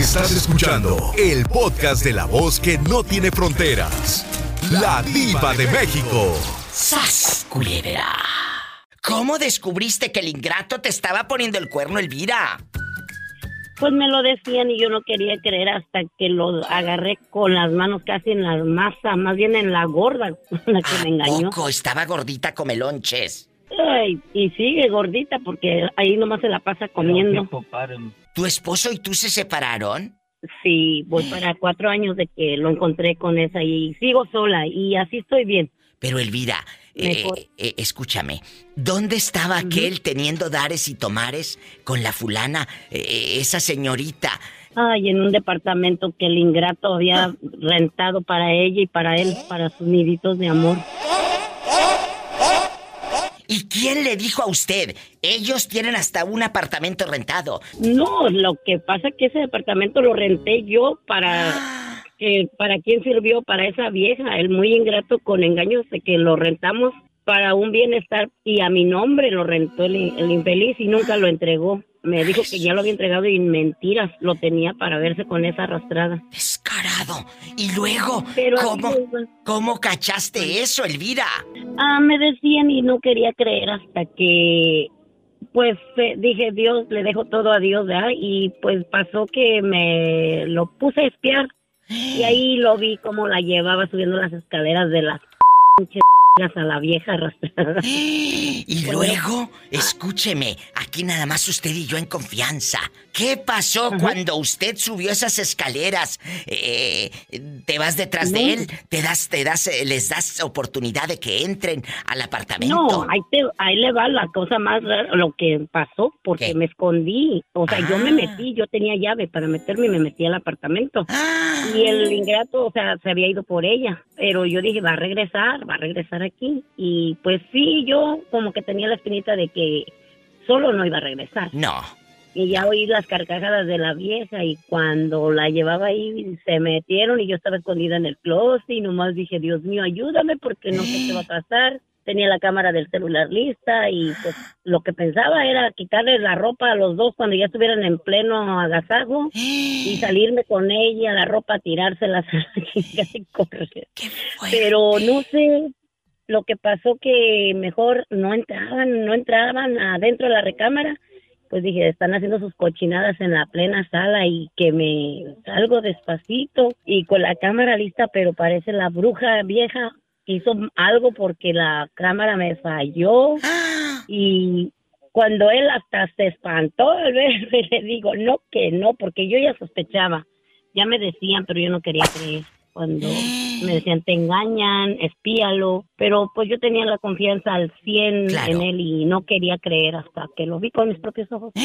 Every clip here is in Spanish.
Estás escuchando el podcast de la voz que no tiene fronteras. La diva de México. ¡Sas, culebra! ¿Cómo descubriste que el ingrato te estaba poniendo el cuerno, Elvira? Pues me lo decían y yo no quería creer hasta que lo agarré con las manos casi en la masa, más bien en la gorda, la que me engañó. Poco estaba gordita come lonches. Y sigue gordita porque ahí nomás se la pasa comiendo. ¿Tu esposo y tú se separaron? Sí, voy para cuatro años de que lo encontré con esa y sigo sola y así estoy bien. Pero Elvira, eh, eh, escúchame, ¿dónde estaba aquel teniendo dares y tomares con la fulana, eh, esa señorita? Ay, en un departamento que el ingrato había rentado para ella y para él, para sus niditos de amor. ¿Y quién le dijo a usted? Ellos tienen hasta un apartamento rentado. No, lo que pasa es que ese departamento lo renté yo para... ¿Para quién sirvió? Para esa vieja, el muy ingrato con engaños de que lo rentamos para un bienestar y a mi nombre lo rentó el infeliz y nunca lo entregó. Me dijo que ya lo había entregado y mentiras lo tenía para verse con esa arrastrada. Descarado. Y luego, ¿cómo, ¿cómo cachaste eso, Elvira? Ah, me decían y no quería creer hasta que, pues eh, dije, Dios, le dejo todo a Dios, ¿verdad? Y pues pasó que me lo puse a espiar y ahí lo vi como la llevaba subiendo las escaleras de las a la vieja arrastrada. Y luego, escúcheme, aquí nada más usted y yo en confianza. ¿Qué pasó cuando usted subió esas escaleras? Eh, ¿Te vas detrás de él? ¿Te das, te das, eh, les das oportunidad de que entren al apartamento? No, ahí, te, ahí le va la cosa más rara, lo que pasó, porque me escondí. O sea, yo me ah. metí, yo tenía llave para meterme y me metí al apartamento. Ah. Y el ingrato, o sea, se había ido por ella. Pero yo dije, va a regresar, va a regresar aquí. Y pues sí, yo como que tenía la espinita de que solo no iba a regresar. No. Y ya oí las carcajadas de la vieja y cuando la llevaba ahí se metieron y yo estaba escondida en el closet y nomás dije, Dios mío, ayúdame porque no sé qué va a pasar. Tenía la cámara del celular lista y pues lo que pensaba era quitarle la ropa a los dos cuando ya estuvieran en pleno agasajo y salirme con ella, la ropa, tirárselas y correr. Pero no sé, lo que pasó que mejor no entraban, no entraban adentro de la recámara. Pues dije, están haciendo sus cochinadas en la plena sala y que me salgo despacito y con la cámara lista, pero parece la bruja vieja hizo algo porque la cámara me falló y cuando él hasta se espantó al verme le digo, no que no, porque yo ya sospechaba, ya me decían, pero yo no quería creer cuando me decían te engañan, espíalo, pero pues yo tenía la confianza al 100 en él y no quería creer hasta que lo vi con mis propios ojos.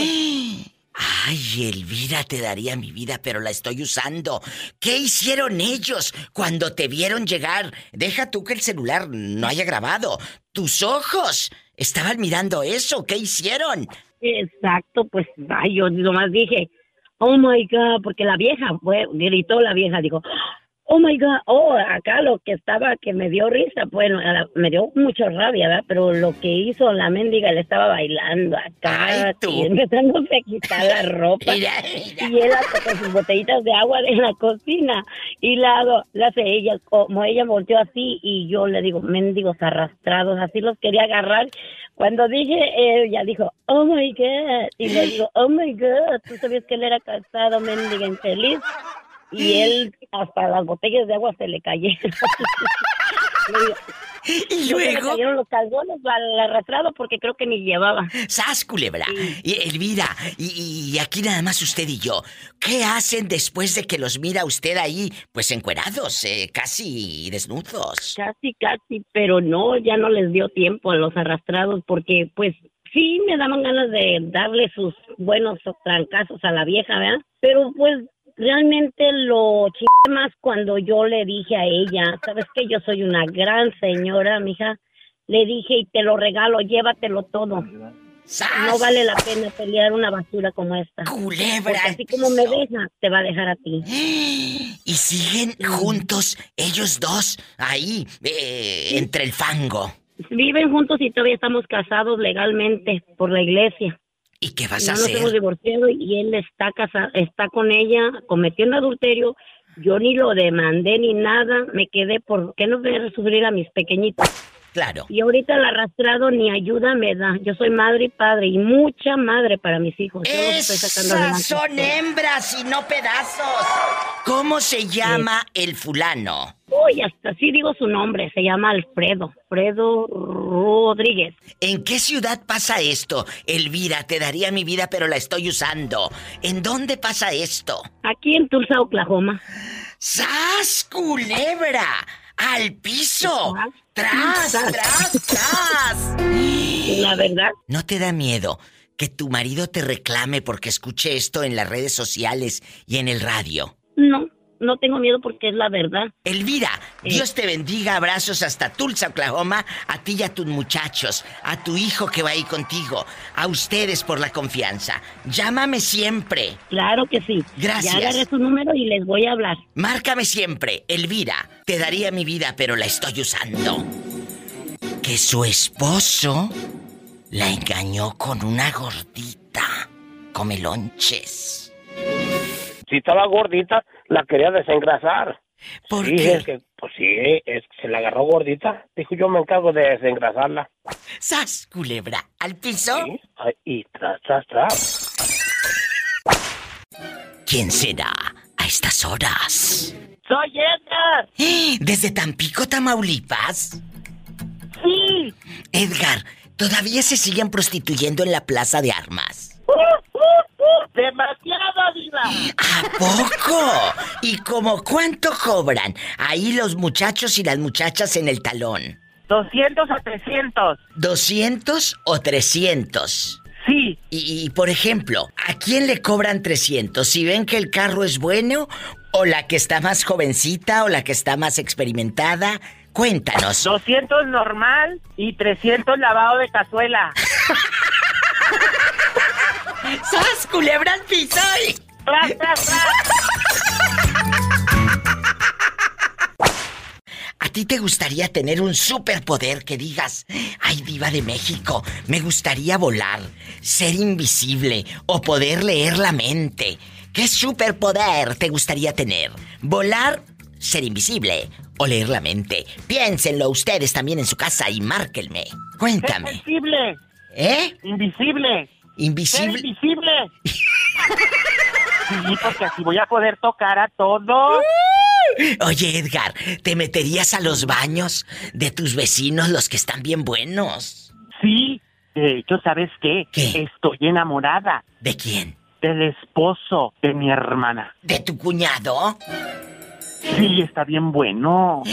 Ay, Elvira, te daría mi vida, pero la estoy usando. ¿Qué hicieron ellos cuando te vieron llegar? Deja tú que el celular no haya grabado. Tus ojos estaban mirando eso. ¿Qué hicieron? Exacto, pues ay, yo nomás dije, oh my God, porque la vieja fue, gritó la vieja, dijo, Oh my God, oh, acá lo que estaba que me dio risa, bueno, me dio mucha rabia, ¿verdad? Pero lo que hizo la mendiga, le estaba bailando acá, y empezándose a quitar la ropa. Y él con sus botellitas de agua de la cocina. Y la, la hace ella, como ella volteó así, y yo le digo, mendigos arrastrados, así los quería agarrar. Cuando dije, ella dijo, oh my God, y le digo, oh my God, tú sabías que él era casado, mendiga infeliz y él hasta las botellas de agua se le cayeron. y luego. Se le cayeron los calzones al arrastrado porque creo que ni llevaba. ¡Sas, culebra! Y Elvira, y, aquí nada más usted y yo. ¿Qué hacen después de que los mira usted ahí, pues encuerados, eh, casi desnudos? Casi, casi, pero no, ya no les dio tiempo a los arrastrados porque, pues, sí me daban ganas de darle sus buenos trancazos a la vieja, ¿verdad? Pero pues realmente lo chingué más cuando yo le dije a ella, sabes que yo soy una gran señora, mija, le dije y te lo regalo, llévatelo todo. No vale la pena pelear una basura como esta. Culebra. Porque así como me deja, te va a dejar a ti. Y siguen juntos ellos dos ahí, eh, entre el fango. Viven juntos y todavía estamos casados legalmente por la iglesia. ¿Y qué vas no a nos hemos divorciado y él está casa, está con ella cometiendo adulterio. Yo ni lo demandé ni nada, me quedé por qué no ver sufrir a mis pequeñitos. Claro. Y ahorita el arrastrado ni ayuda me da. Yo soy madre y padre y mucha madre para mis hijos. Yo los estoy sacando Esas son hembras y no pedazos. ¿Cómo se llama el fulano? Uy, hasta sí digo su nombre, se llama Alfredo, Alfredo Rodríguez. ¿En qué ciudad pasa esto? Elvira, te daría mi vida, pero la estoy usando. ¿En dónde pasa esto? Aquí en Tulsa, Oklahoma. ¡Sas, culebra! ¡Al piso! ¡Tras, Tras. tras, tras! La verdad, ¿No te da miedo que tu marido te reclame porque escuche esto en las redes sociales y en el radio? no, no tengo miedo porque es la verdad. Elvira, Eh. Dios te bendiga, abrazos hasta Tulsa, Oklahoma, a ti y a tus muchachos, a tu hijo que va ahí contigo, a ustedes por la confianza. Llámame siempre, Claro que sí. Gracias. Ya agarré su número y les voy a hablar. márcame siempre, Elvira. Te daría mi vida, pero la estoy usando. Que su esposo la engañó con una gordita. Come lonches. Si estaba gordita, la quería desengrasar. ¿Por sí, qué? es que, pues sí, es que se la agarró gordita. Dijo, yo me encargo de desengrasarla. ¡Sas, culebra! ¿Al piso? Sí, ay, y tras, tras, tras. ¿Quién será a estas horas? ¡Soy Edgar! ¿Desde Tampico, Tamaulipas? ¡Sí! Edgar, ¿todavía se siguen prostituyendo en la plaza de armas? ¿A poco? ¿Y como cuánto cobran? Ahí los muchachos y las muchachas en el talón. 200 a 300. ¿200 o 300? Sí, Y, y, por ejemplo, ¿a quién le cobran 300? ¿Si ven que el carro es bueno? ¿O la que está más jovencita? ¿O la que está más experimentada? Cuéntanos. 200 normal y 300 lavado de cazuela. ¡Sas, culebra al piso! ¿A ti te gustaría tener un superpoder que digas, ay diva de México, me gustaría volar, ser invisible o poder leer la mente? ¿Qué superpoder te gustaría tener? ¿Volar, ser invisible o leer la mente? Piénsenlo ustedes también en su casa y márquenme. ¡Ser Cuéntame. invisible! ¿Eh? ¡Invisible! ¡Ser Invisible. Sí, porque así voy a poder tocar a todos. Oye, Edgar, ¿te meterías a los baños de tus vecinos, los que están bien buenos? Sí. De hecho, ¿sabes qué? ¿Qué? Estoy enamorada ¿De quién? del esposo de mi hermana. ¿De tu cuñado? Sí, está bien bueno.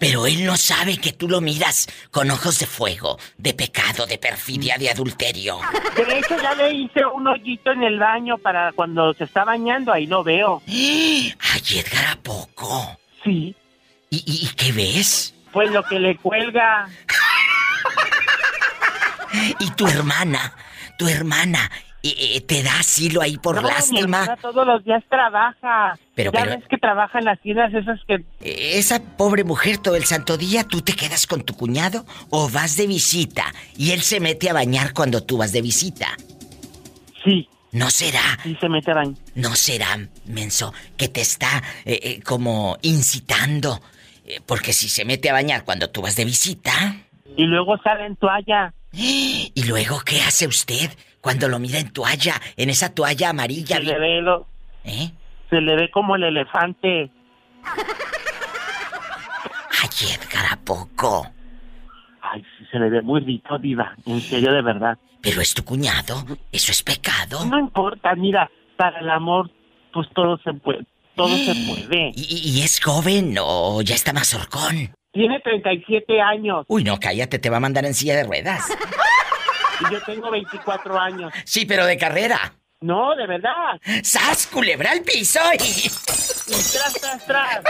Pero él no sabe que tú lo miras con ojos de fuego, de pecado, de perfidia, de adulterio. De hecho, ya le hice un hoyito en el baño para cuando se está bañando, ahí lo veo. Ay, Edgar, ¿a poco? Sí, ¿Y, y- y qué ves? pues lo que le cuelga. ¿Y tu hermana? ¿Tu hermana eh, te da asilo ahí por No, mi lástima? hermana todos los días trabaja. Pero- ya pero- ves que trabaja en las tiendas esas que... Eh, Esa pobre mujer todo el santo día, ¿tú te quedas con tu cuñado o vas de visita y él se mete a bañar cuando tú vas de visita? Sí, ¿No será sí se mete a baño. ¿No será, menso, que te está eh, eh, como incitando? Eh, porque si se mete a bañar cuando tú vas de visita. Y luego sale en toalla. ¿Y luego qué hace usted cuando lo mira en toalla, en esa toalla amarilla? Se le ve lo... ¿Eh? Se le ve como el elefante. Ay, Edgar, ¿a poco? Ay, sí, se le ve muy rico, diva. En serio, de verdad. Pero es tu cuñado, eso es pecado. No importa, mira, para el amor, pues todo se puede. Todo se puede. ¿Y, y- y es joven o ya está más horcón? Tiene 37 años Uy, no, cállate, te va a mandar en silla de ruedas. y yo tengo 24 años. Sí, pero de carrera. No, de verdad. ¡Sas, culebra al piso! y- Y tras, tras, tras.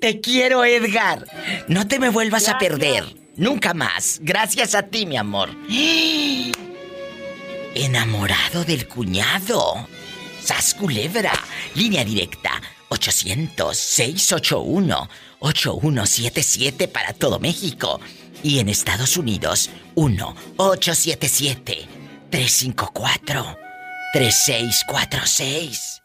Te quiero, Edgar. No te me vuelvas a perder. Nunca más. Gracias a ti, mi amor. Enamorado del cuñado. Sas culebra. Línea directa. 800-681-8177 para todo México. Y en Estados Unidos, 1-877. 354-3646.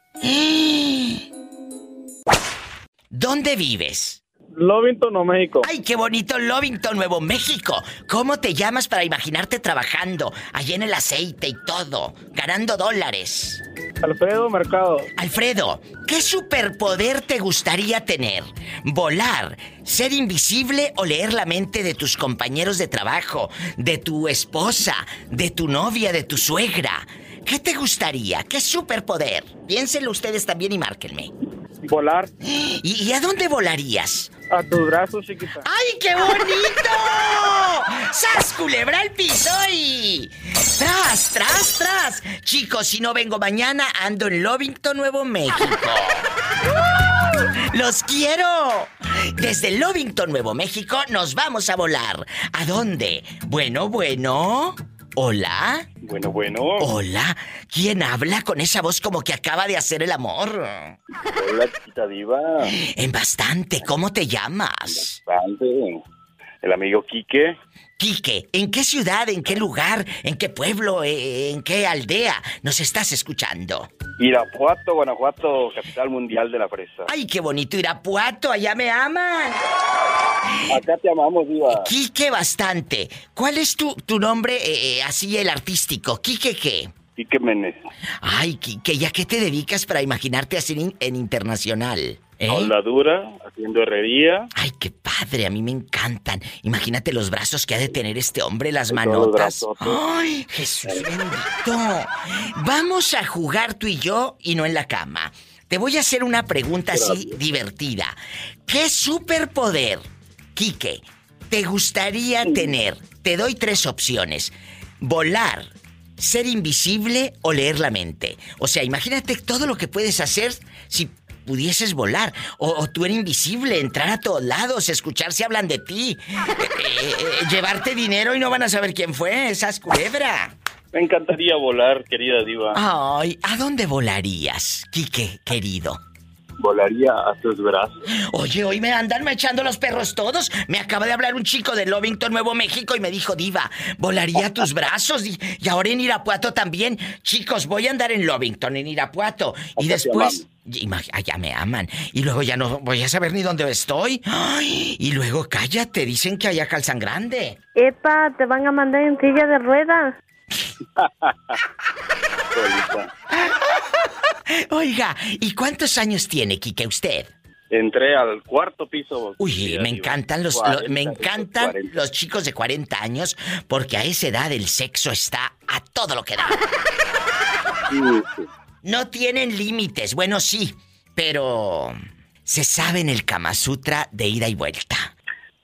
¿Dónde vives? Lovington, Nuevo México. ¡Ay, qué bonito Lovington, Nuevo México! ¿Cómo te llamas para imaginarte trabajando allí en el aceite y todo, ganando dólares? Alfredo Mercado. Alfredo, ¿qué superpoder te gustaría tener? ¿Volar, ser invisible o leer la mente de tus compañeros de trabajo, de tu esposa, de tu novia, de tu suegra? ¿Qué te gustaría? ¿Qué superpoder? Piénsenlo ustedes también y márquenme. Volar. ¿Y, y a dónde volarías? A tus brazos, chiquita. ¡Ay, qué bonito! ¡Sas, culebra al piso y... ¡Tras, tras, tras! Chicos, si no vengo mañana, ando en Lovington, Nuevo México. ¡Los quiero! Desde Lovington, Nuevo México, nos vamos a volar. ¿A dónde? Bueno, bueno. ¿Hola? Bueno, bueno. ¿Hola? ¿Quién habla con esa voz como que acaba de hacer el amor? Hola, chiquita diva. En bastante, ¿cómo te llamas? Bastante. El amigo Quique. Quique, ¿en qué ciudad, en qué lugar, en qué pueblo, eh, en qué aldea nos estás escuchando? Irapuato, Guanajuato, capital mundial de la fresa. ¡Ay, qué bonito Irapuato! ¡Allá me aman! Acá te amamos, diva. Quique bastante. ¿Cuál es tu, tu nombre, eh, eh, así el artístico? ¿Quique qué? Quique Menes. Ay, Quique, ¿ya qué te dedicas para imaginarte así en internacional? ¿Eh? Soldadura, haciendo herrería. Ay, qué padre, a mí me encantan. Imagínate los brazos que ha de tener este hombre, las manotas. Ay, Jesús bendito. Vamos a jugar tú y yo y no en la cama. Te voy a hacer una pregunta así divertida. ¿Qué superpoder, Quique, te gustaría tener? Te doy tres opciones. Volar, ser invisible o leer la mente. O sea, imagínate todo lo que puedes hacer si pudieses volar. O, o tú eres invisible, entrar a todos lados, escuchar si hablan de ti. Eh, eh, eh, llevarte dinero y no van a saber quién fue. Esas culebra. Me encantaría volar, querida diva. Ay, ¿a dónde volarías, Quique, querido? Volaría a tus brazos. Oye, hoy me andan me echando los perros todos. Me acaba de hablar un chico de Lovington, Nuevo México, y me dijo, Diva, volaría a tus brazos. Y, y ahora en Irapuato también. Chicos, voy a andar en Lovington, en Irapuato. Y después. Allá me aman. Y luego ya no voy a saber ni dónde estoy. Ay, y luego cállate, dicen que allá calzan grande. Epa, te van a mandar en silla de ruedas. Oiga, ¿y cuántos años tiene, Quique, usted? Entré al cuarto piso. Uy, me encantan los, lo- 40, me encantan 40. los chicos de 40 años porque a esa edad el sexo está a todo lo que da. Sí, sí. No tienen límites, bueno sí, pero se sabe en el Kama Sutra de ida y vuelta.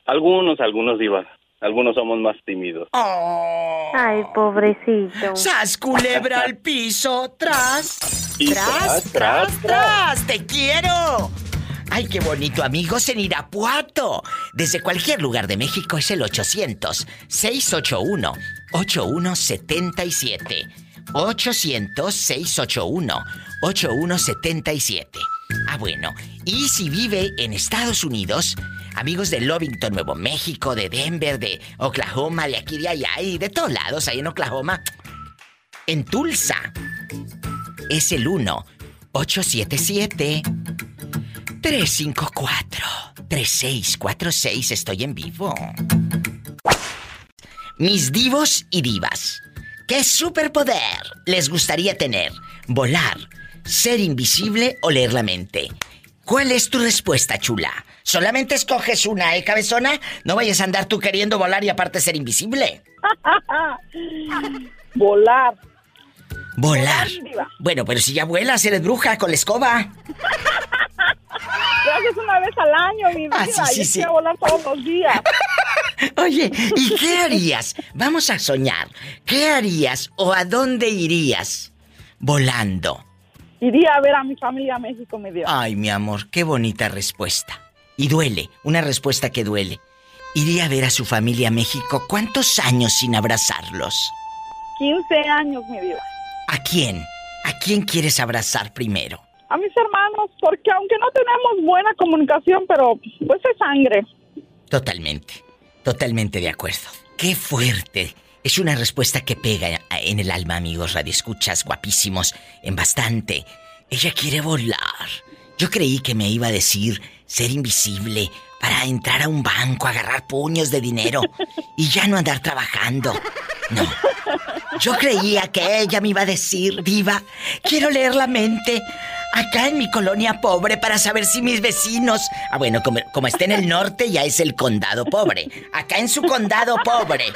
Algunos, algunos divas. Algunos somos más tímidos. Oh. Ay, pobrecito. ¡Sas culebra al piso! ¡Tras! Y ¡Tras, tras, tras, tras! ¡Te quiero! ¡Ay, qué bonito, amigos! En Irapuato. Desde cualquier lugar de México es el 800-681-8177. 800-681-8177. Ah, bueno. Y si vive en Estados Unidos, amigos de Lovington, Nuevo México, de Denver, de Oklahoma, de aquí, de allá y de todos lados, ahí en Oklahoma, en Tulsa, es el 1-877-354-3646. Estoy en vivo. Mis divos y divas. ¿Qué superpoder les gustaría tener? ¿Volar, ser invisible o leer la mente? ¿Cuál es tu respuesta, chula? Solamente escoges una, ¿eh, cabezona? No vayas a andar tú queriendo volar y aparte ser invisible. Volar. Volar. Bueno, pero si ya vuelas, eres bruja con la escoba. Lo haces una vez al año, mi vida. Ah, sí, sí, Yo sí. quiero volar todos los días. Oye, ¿y qué harías? Vamos a soñar. ¿Qué harías o a dónde irías volando? Iría a ver a mi familia a México, mi Dios. Ay, mi amor, qué bonita respuesta. Y duele, una respuesta que duele. Iría a ver a su familia a México. ¿Cuántos años sin abrazarlos? 15 años, mi Dios. ¿A quién? ¿A quién quieres abrazar primero? A mis hermanos, porque aunque no tenemos buena comunicación, pero pues es sangre. Totalmente, totalmente de acuerdo. Qué fuerte Es una respuesta que pega en el alma, amigos radioescuchas guapísimos, en bastante. Ella quiere volar. Yo creí que me iba a decir ser invisible para entrar a un banco, agarrar puños de dinero y ya no andar trabajando. No. Yo creía que ella me iba a decir, diva, quiero leer la mente acá en mi colonia pobre para saber si mis vecinos... Ah, bueno, como, como está en el norte ya es el condado pobre. Acá en su condado pobre.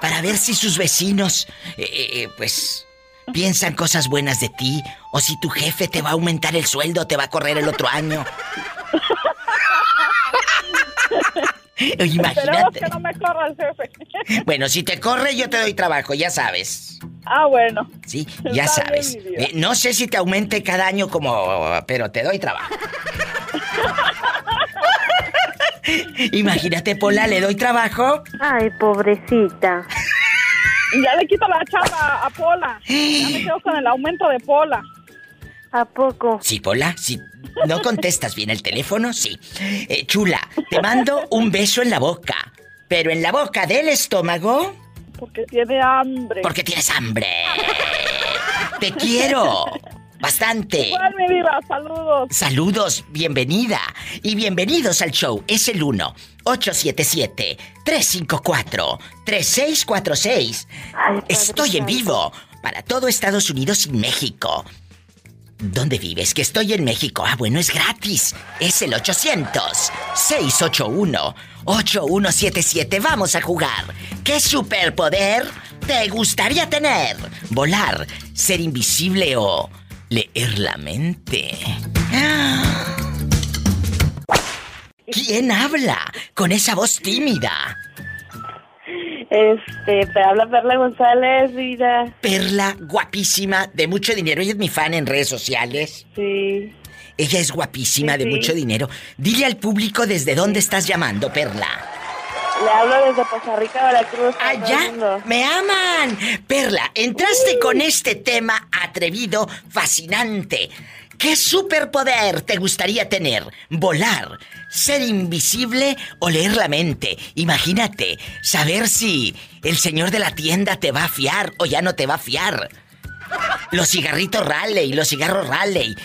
Para ver si sus vecinos, eh, eh, pues, piensan cosas buenas de ti o si tu jefe te va a aumentar el sueldo te va a correr el otro año. Imagínate. que no me corra el jefe. Bueno, si te corre, yo te doy trabajo, ya sabes. Ah, bueno. Sí, ya sabes. Eh, no sé si te aumente cada año como. pero te doy trabajo. Imagínate, Pola, ¿le doy trabajo? Ay, pobrecita. Ya le quito la chapa a Pola. Ya me quedo con el aumento de Pola. ¿A poco? Sí, Pola, si no contestas bien el teléfono, sí. Eh, chula, te mando un beso en la boca. Pero en la boca del estómago. Porque tiene hambre. Porque tienes hambre. Te quiero. Bastante. Igual, mi vida, saludos. Saludos, bienvenida. Y bienvenidos al show. Es el 1 877 354 3646. Estoy en vivo para todo Estados Unidos y México. ¿Dónde vives? Que estoy en México. Ah, bueno, es gratis. Es el 800-681-8177. Vamos a jugar. ¿Qué superpoder te gustaría tener? ¿Volar? ¿Ser invisible o leer la mente? ¿Quién habla con esa voz tímida? Este, te habla Perla González, vida. Perla, guapísima, de mucho dinero. Ella es mi fan en redes sociales. Sí. Ella es guapísima, Sí, de sí. mucho dinero. Dile al público desde dónde estás llamando, Perla. Le hablo desde Costa Rica, Veracruz. ¡Allá! ¡Me aman! Perla, entraste con este tema atrevido, fascinante. ¿Qué superpoder te gustaría tener? ¿Volar? ¿Ser invisible o leer la mente? Imagínate, saber si el señor de la tienda te va a fiar o ya no te va a fiar. Los cigarritos Raleigh, los cigarros Raleigh.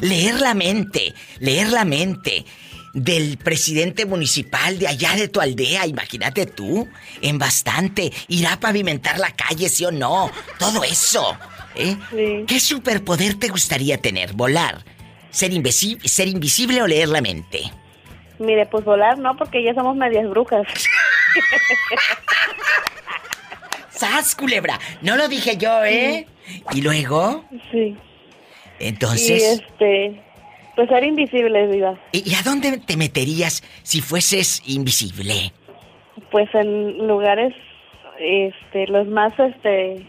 leer la mente, leer la mente del presidente municipal de allá de tu aldea, imagínate tú, en bastante, irá a pavimentar la calle, sí o no, todo eso. ¿Eh? Sí. ¿Qué superpoder te gustaría tener? ¿Volar? ¿Ser, invisi- ¿Ser invisible o leer la mente? Mire, pues volar no, porque ya somos medias brujas. ¡Sas, culebra! No lo dije yo, ¿eh? Y luego, Sí. entonces... Y este, pues ser invisible, vida. ¿Y y a dónde te meterías si fueses invisible? Pues en lugares, este, los más, este,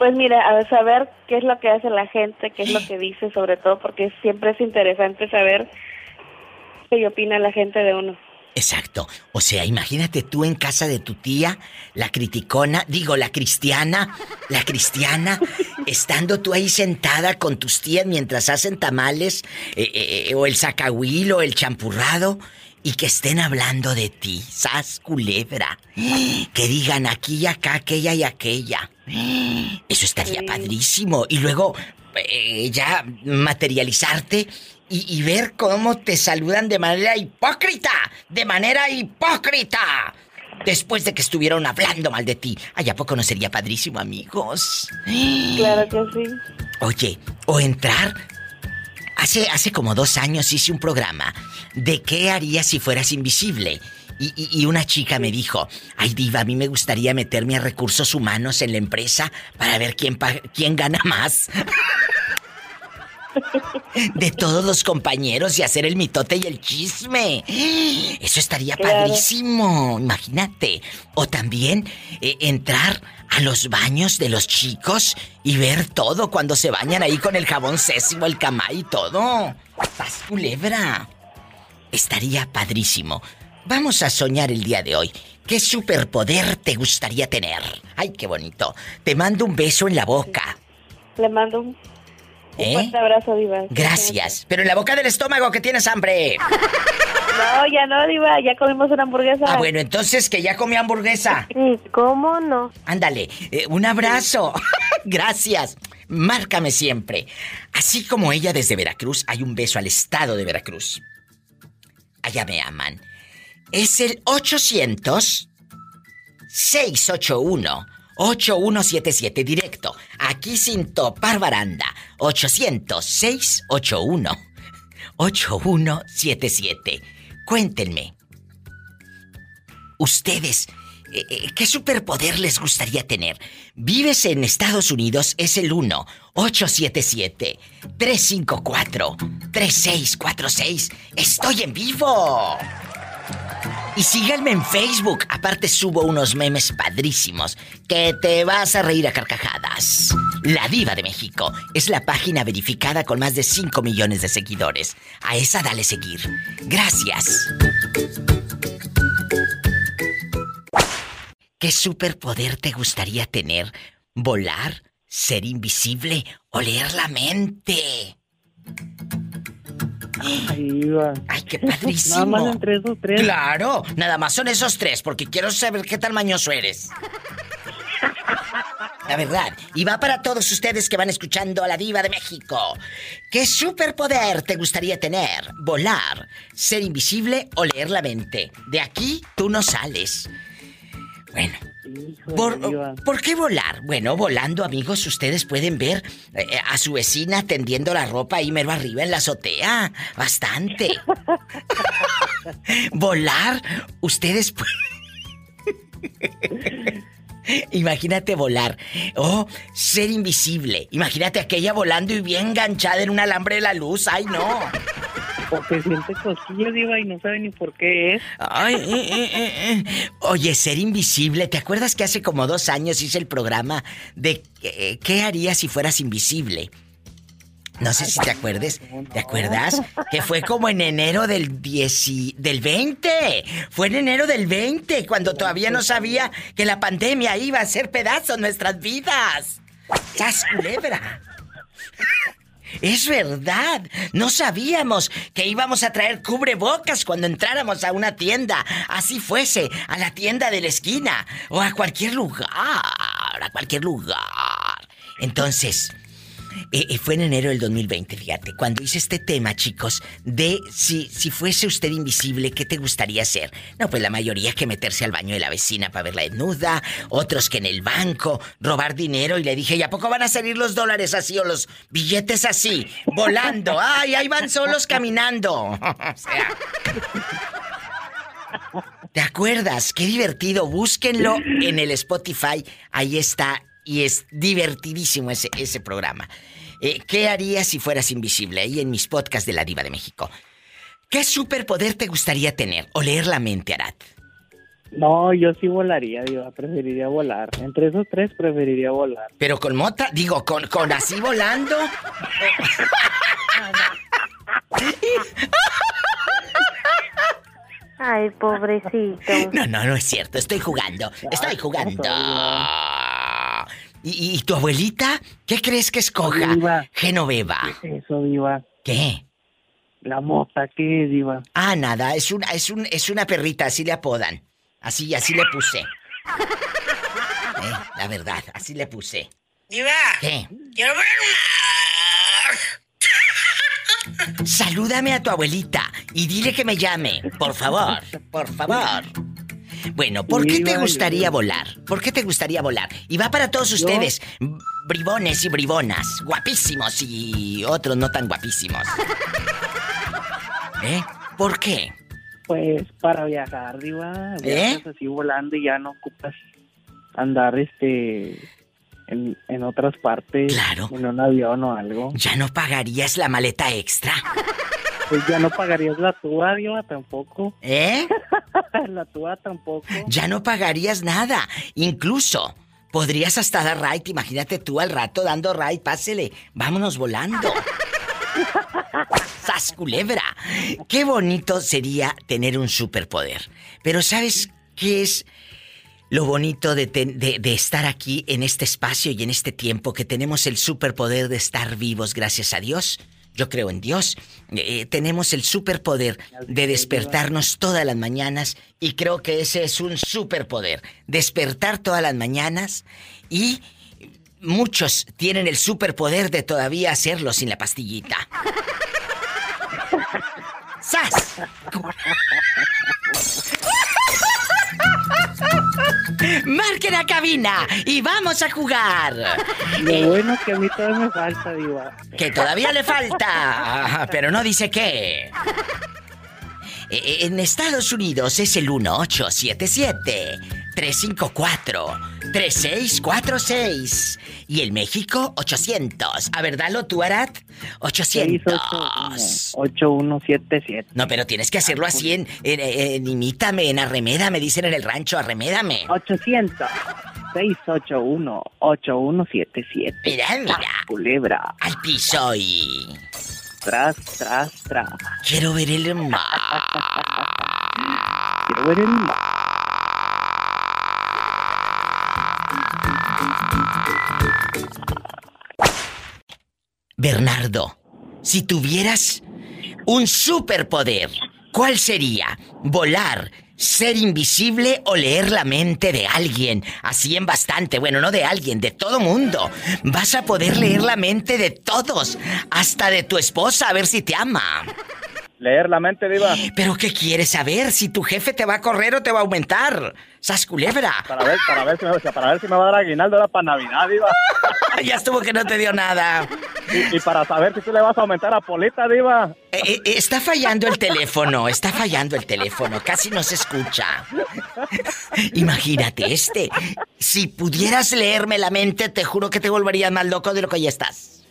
pues mira, a saber qué es lo que hace la gente, qué es lo que dice, sobre todo, porque siempre es interesante saber qué opina la gente de uno. Exacto. O sea, imagínate tú en casa de tu tía, la criticona, digo, la cristiana, la cristiana, estando tú ahí sentada con tus tías mientras hacen tamales, eh, eh, o el zacahuil o el champurrado, y que estén hablando de ti, sas culebra. Que digan aquí y acá, aquella y aquella. Eso estaría Sí. padrísimo. Y luego eh, ya materializarte y, y ver cómo te saludan de manera hipócrita. De manera hipócrita. Después de que estuvieron hablando mal de ti. Ay, ¿a poco no sería padrísimo, amigos? Claro que sí. Oye, o entrar. Hace, hace como dos años hice un programa de qué harías si fueras invisible. Y, y- y una chica me dijo, ay diva, a mí me gustaría meterme a recursos humanos en la empresa para ver quién, quién gana más. De todos los compañeros y hacer el mitote y el chisme. Eso estaría Claro. padrísimo, imagínate. O también eh, entrar a los baños de los chicos y ver todo cuando se bañan ahí con el jabón césimo, el camay y todo. Paz culebra. Estaría padrísimo. Vamos a soñar el día de hoy. ¿Qué superpoder te gustaría tener? Ay, qué bonito. Te mando un beso en la boca. Le mando un, un ¿Eh? fuerte abrazo, Diva. Gracias. Pero en la boca del estómago que tienes hambre. No, ya no, Diva, ya comimos una hamburguesa. Ah, bueno, entonces que ya comí hamburguesa. Sí, ¿cómo no? Ándale, eh, un abrazo. Gracias. Márcame siempre. Así como ella desde Veracruz, hay un beso al estado de Veracruz. Allá me aman. Es el 800 681 8177 directo. Aquí sin topar baranda. 800 681 8177. Cuéntenme. Ustedes, eh, eh, ¿qué superpoder les gustaría tener? Vives en Estados Unidos, es el 1-877-354-3646. ¡Estoy en vivo! Y síganme en Facebook. Aparte subo unos memes padrísimos que te vas a reír a carcajadas. La Diva de México es la página verificada con más de 5 millones de seguidores. A esa dale seguir. Gracias. ¿Qué superpoder te gustaría tener? ¿Volar? ¿Ser invisible? ¿O leer la mente? Ay, Diva. Ay, qué padrísimo. Nada más entre esos tres. Claro, nada más son esos tres, porque quiero saber qué tan mañoso eres. La verdad, y va para todos ustedes que van escuchando a la diva de México. ¿Qué superpoder te gustaría tener? ¿Volar, ser invisible o leer la mente? De aquí tú no sales. Bueno, Hijo ¿Por, qué volar? Bueno, volando, amigos, ustedes pueden ver eh, a su vecina tendiendo la ropa ahí mero arriba en la azotea. Bastante. volar, ustedes pueden... Imagínate volar. O ser invisible. Imagínate aquella volando y bien enganchada en un alambre de la luz. ¡Ay, no! O que siente cosquillas, Diva, y no sabe ni por qué es. Ay, eh, eh, eh. Oye, ser invisible. ¿Te acuerdas que hace como dos años hice el programa de qué harías si fueras invisible? No sé si te acuerdes. ¿Te acuerdas? Que fue como en enero del 10 y- del 20. Fue en enero del 20, cuando todavía no sabía que la pandemia iba a hacer pedazos nuestras vidas. ¡Sas culebra! Es verdad. No sabíamos que íbamos a traer cubrebocas cuando entráramos a una tienda. Así fuese, a la tienda de la esquina o a cualquier lugar, a cualquier lugar. Entonces, eh, eh, fue en enero del 2020, fíjate, cuando hice este tema, chicos, de si, si fuese usted invisible, ¿qué te gustaría hacer? No, pues la mayoría que meterse al baño de la vecina para verla desnuda, otros que en el banco, robar dinero, y le dije, ¿y a poco van a salir los dólares así o los billetes así, volando? ¡Ay, ahí van solos caminando! o sea... ¿Te acuerdas? Qué divertido. Búsquenlo en el Spotify. Ahí está. Y es divertidísimo ese, ese programa. Eh, ¿Qué harías si fueras invisible? Ahí en mis podcasts de la Diva de México. ¿Qué superpoder te gustaría tener? O leer la mente, Arat. No, yo sí volaría, Diva. Preferiría volar. Entre esos tres preferiría volar. Pero con mota, digo, con, con así volando. Ay, pobrecito. No, no, no es cierto. Estoy jugando. Estoy jugando. ¿Y, y tu abuelita? ¿Qué crees que escoja? Diva. Genoveva. Eso, Diva. ¿Qué? La mota, ¿qué es, Diva? Ah, nada, es una, es un, es una perrita, así le apodan. Así, así le puse. Eh, la verdad, así le puse. Diva, ¿Qué? quiero ver Salúdame a tu abuelita y dile que me llame, por favor, por favor. Bueno, ¿por qué te gustaría volar? ¿Por qué te gustaría volar? Y va para todos ustedes, bribones y bribonas, guapísimos y otros no tan guapísimos. ¿Eh? ¿Por qué? Pues para viajar, Diva. ¿Eh? Así volando y ya no ocupas andar, este... En, en otras partes. Claro. En un avión o algo. ¿Ya no pagarías la maleta extra? Pues ya no pagarías la tuya, Diva, tampoco. ¿Eh? la tuya tampoco. Ya no pagarías nada. Incluso podrías hasta dar ride. Imagínate tú al rato dando ride. Pásele. Vámonos volando. ¡Sas culebra! Qué bonito sería tener un superpoder. Pero ¿sabes qué es lo bonito de- de estar aquí en este espacio y en este tiempo que tenemos el superpoder de estar vivos, gracias a Dios? Yo creo en Dios. Eh, tenemos el superpoder de despertarnos todas las mañanas y creo que ese es un superpoder. Despertar todas las mañanas y muchos tienen el superpoder de todavía hacerlo sin la pastillita. ¡Sas! Marquen a cabina y vamos a jugar. Lo bueno es que a mí todavía me falta, Diva. Que todavía le falta, pero no dice qué. Eh, En Estados Unidos es el 1877-354-3646. Y en México, 800. A ver, dalo tú, Arat. 800. 8177. No, pero tienes que hacerlo así en, en, en imítame, en arremeda, me dicen en el rancho, arremédame. 800 681 8177. Mira, mira. Culebra. Al piso y... Tras, tras, tras. Quiero ver el mar. Quiero ver el mar. Bernardo, si tuvieras un superpoder, ¿cuál sería? ¿Volar, ser invisible o leer la mente de alguien? Así en bastante, bueno, no de alguien, de todo mundo. Vas a poder leer la mente de todos, hasta de tu esposa, a ver si te ama. Leer la mente, Diva. ¿Pero qué quieres saber? ¿Si tu jefe te va a correr o te va a aumentar? ¡Sas culebra! Para ver, para ver si me, para ver si me va a dar aguinaldo ahora para Navidad, Diva. ya estuvo que no te dio nada. Y, y para saber si tú le vas a aumentar a Polita, Diva. Eh, eh, está fallando el teléfono, está fallando el teléfono, casi no se escucha. Imagínate este. Si pudieras leerme la mente, te juro que te volverías más loco de lo que ya estás.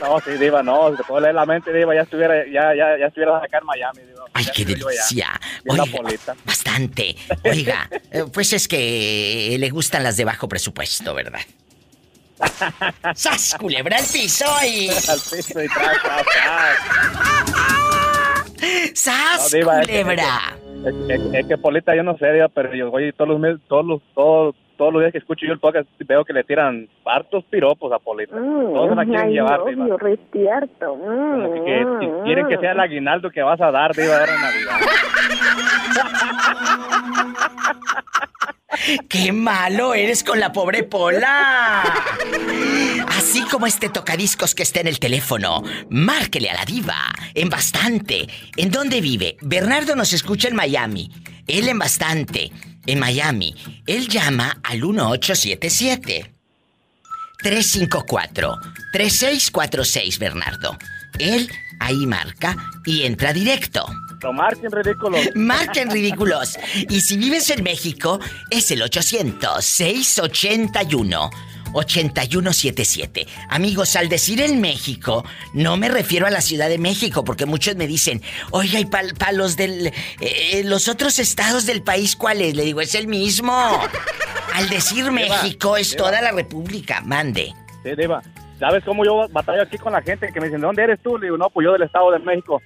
No, sí, Diva, no. Si te puedo leer la mente, Diva, ya estuviera, ya, ya, ya estuvieras acá en Miami, Diva. Ay, Ya qué estuviera delicia. Oiga, bastante. Oiga, eh, pues es que le gustan las de bajo presupuesto, ¿verdad? ¡Sas, culebra al piso y... Al piso y tras, tras, tras. ¡Sas, No, Diva, es que- culebra! Es que Polita yo no sé, Diva, pero yo oye, todos los meses, todos los, todos, todos los días que escucho yo el podcast veo que le tiran hartos piropos a Polita. todos se la quieren ay, llevar, obvio, Diva. respierto. Como que, que quieren que sea el aguinaldo que vas a dar, Diva, ahora en Navidad. ¡Qué malo eres con la pobre Pola! Así como este tocadiscos que está en el teléfono, márquele a la diva, en bastante. ¿En dónde vive? Bernardo nos escucha en Miami. Él en bastante, en Miami. Él llama al 1877 354 3646, Bernardo. Él ahí marca y entra directo. Lo marquen ridículo. Marquen ridículos. Y si vives en México, es el 800-681. 8177. Amigos, al decir en México, no me refiero a la Ciudad de México, porque muchos me dicen, oiga, y para los del. eh, los otros estados del país, ¿cuáles? Le digo, es el mismo. Al decir México, es toda la República. Mande. Sí, Diva. ¿Sabes cómo yo batallo aquí con la gente que me dicen, ¿de dónde eres tú? Le digo, no, pues yo del Estado de México.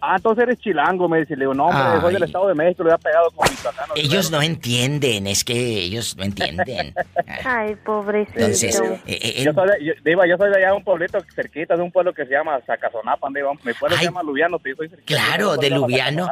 Ah, entonces eres chilango, me dice. Le digo, no, hombre, soy del Estado de México, le había pegado con Michoacán. Ellos no entienden, es que ellos no entienden. Ay, pobrecito. Entonces, eh, eh, Yo soy, de, yo, Diva, yo soy de allá de un pueblito cerquita, de un pueblo que se llama Zacazonapan, Diva. Mi pueblo Ay. se llama Lubiano, sí, soy cerquita. Claro, de Lubiano.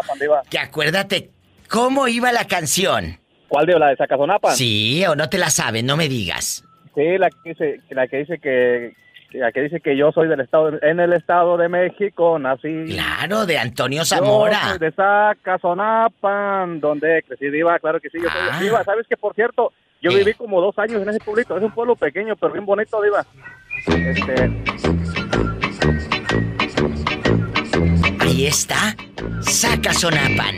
Que acuérdate, ¿cómo iba la canción? ¿Cuál, Diva? ¿La de Zacazonapan? Sí, o no te la sabes, no me digas. Sí, la que dice, la que, dice que, que- la que dice que yo soy del estado, en el Estado de México nací. Claro, de Antonio Yo Zamora. soy de Zacazonapan, donde crecí, Diva, claro que sí, yo soy Ah. de Diva. ¿Sabes que por cierto? Yo ¿Qué? viví como dos años en ese pueblito. Es un pueblo pequeño, pero bien bonito, Diva. Este, Ahí está. Saca Sonapan.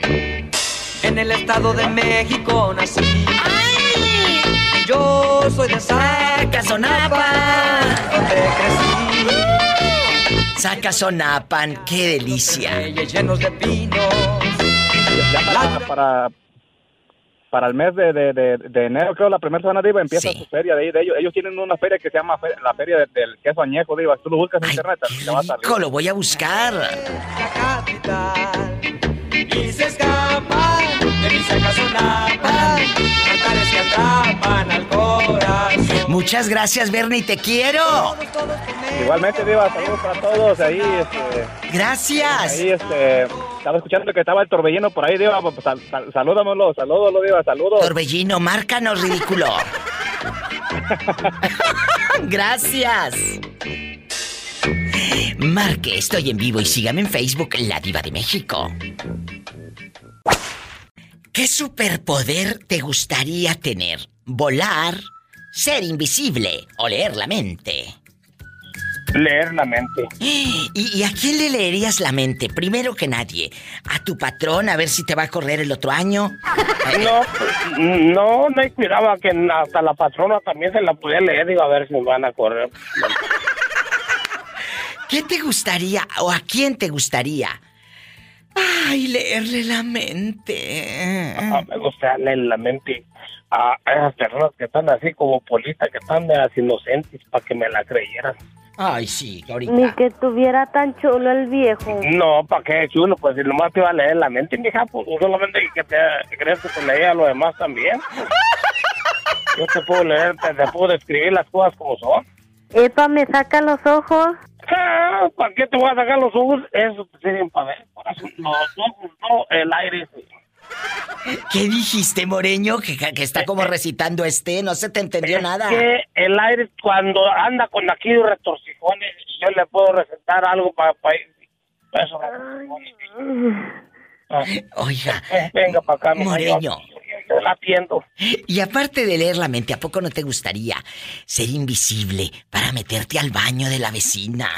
En el Estado de México nací. Yo soy de Saca Sonapan. donde crecí. Saca Sonapan, qué delicia. Llenos de pinos. para, para, el mes de, de, de, de enero, creo, la primera semana, Diva, empieza Sí. su feria de ahí. De ellos, ellos tienen una feria que se llama fe- la Feria de- del Queso Añejo, Diva. Tú lo buscas en Ay, internet, qué te va a salir. lo voy a buscar. La capital. Y se escapan de mis sacas sonaban, cantares que atrapan al corazón. Muchas gracias, Bernie, te quiero. Igualmente, Diva, saludos para todos. Ahí, este. Gracias. Ahí, este. Estaba escuchando que estaba el torbellino por ahí, Diva. Pues, sal, sal, salúdamelo, salúdalo, Diva, saludos. Torbellino, márcanos, ridículo. Gracias. Marque, estoy en vivo y sígame en Facebook, La Diva de México. ¿Qué superpoder te gustaría tener? ¿Volar? ¿Ser invisible? ¿O leer la mente? Leer la mente. ¿Y, y a quién le leerías la mente? Primero que nadie. ¿A tu patrón a ver si te va a correr el otro año? No, no, no hay cuidado que hasta la patrona también se la podía leer, digo, a ver si me van a correr. ¿Qué te gustaría o a quién te gustaría? Ay, leerle la mente. Ah, me gusta leer la mente a esas personas que están así como Polita, que están medias inocentes para que me la creyeran. Ay, sí, ahorita. Ni que tuviera tan chulo el viejo. No, ¿para qué chulo? Pues si nomás te iba a leer la mente, mija, pues solamente que te crees que te leía lo demás también. Yo te puedo leer, te, te puedo describir las cosas como son. Epa, me saca los ojos. Ah, ¿Para qué te voy a sacar los ojos? Eso te sirven para ver. Los ojos, no, el aire. sí. ¿Qué dijiste, Moreño? Que, que está como recitando este, no se te entendió nada. Que el aire cuando anda con aquí retorcijones, yo le puedo recetar algo para, para, para esos retorcijones. Ah. Oiga, Venga para acá, Moreño. Yo la atiendo. Y aparte de leer la mente, ¿a poco no te gustaría ser invisible para meterte al baño de la vecina?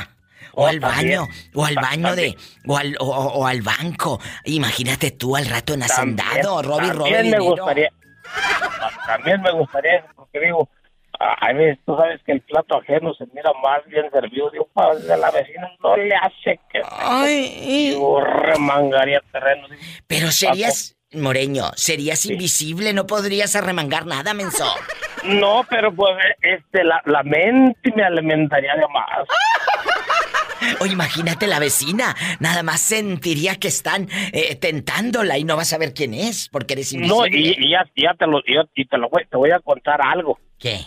O Oh, al también. baño, o al baño de, o al, o, al banco. Imagínate tú al rato en hacendado, Robbie, también Robbie me gustaría, también me gustaría, porque digo, a veces tú sabes que el plato ajeno se mira más bien servido. Digo, para de la vecina no le hace que Ay. yo remangaría terreno. digo, Pero serías, Moreño, serías invisible, no podrías arremangar nada, menso. No, pero pues este la, la mente me alimentaría de más. O imagínate la vecina, nada más sentiría que están eh, tentándola y no vas a ver quién es, porque eres invisible. No, y, y ya, ya te lo, yo- y te lo voy, te voy a contar algo. ¿Qué?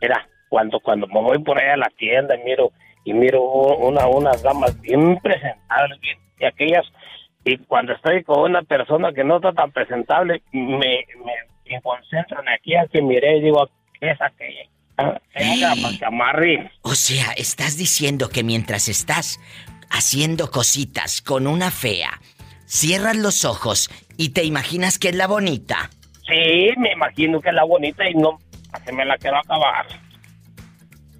Mira, cuando, cuando me voy por ahí a la tienda y miro, y miro una, unas damas bien presentables, bien- y aquellas, y cuando estoy con una persona que no está tan presentable, me, me, me concentro en aquella que miré y digo, ¿qué es aquella? Ah, Venga, para que amarre. O sea, estás diciendo que mientras estás haciendo cositas con una fea, cierras los ojos y te imaginas que es la bonita. Sí, me imagino que es la bonita y no, se me la quiero acabar.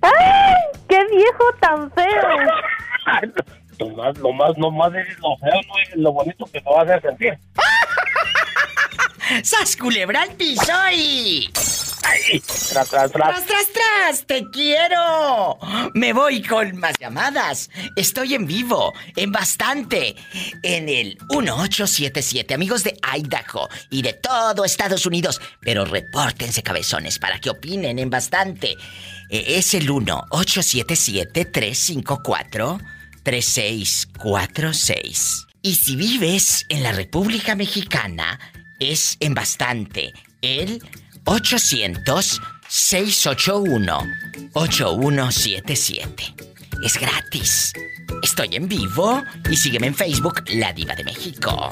¡Ay! ¡Qué viejo tan feo! Lo más, lo más, no más es lo feo, no lo bonito que te va a hacer sentir. ¡Sas culebra al piso y... Ay, tras, tras, tras. ¡Tras, tras, tras! ¡Te quiero! Me voy con más llamadas. Estoy en vivo, en bastante, en el 1877, amigos de Idaho y de todo Estados Unidos. Pero repórtense, cabezones, para que opinen en bastante. Eh, es el 1877-354-3646. Y si vives en la República Mexicana, es en bastante. El 800-681-8177. Es gratis. Estoy en vivo y sígueme en Facebook, La Diva de México.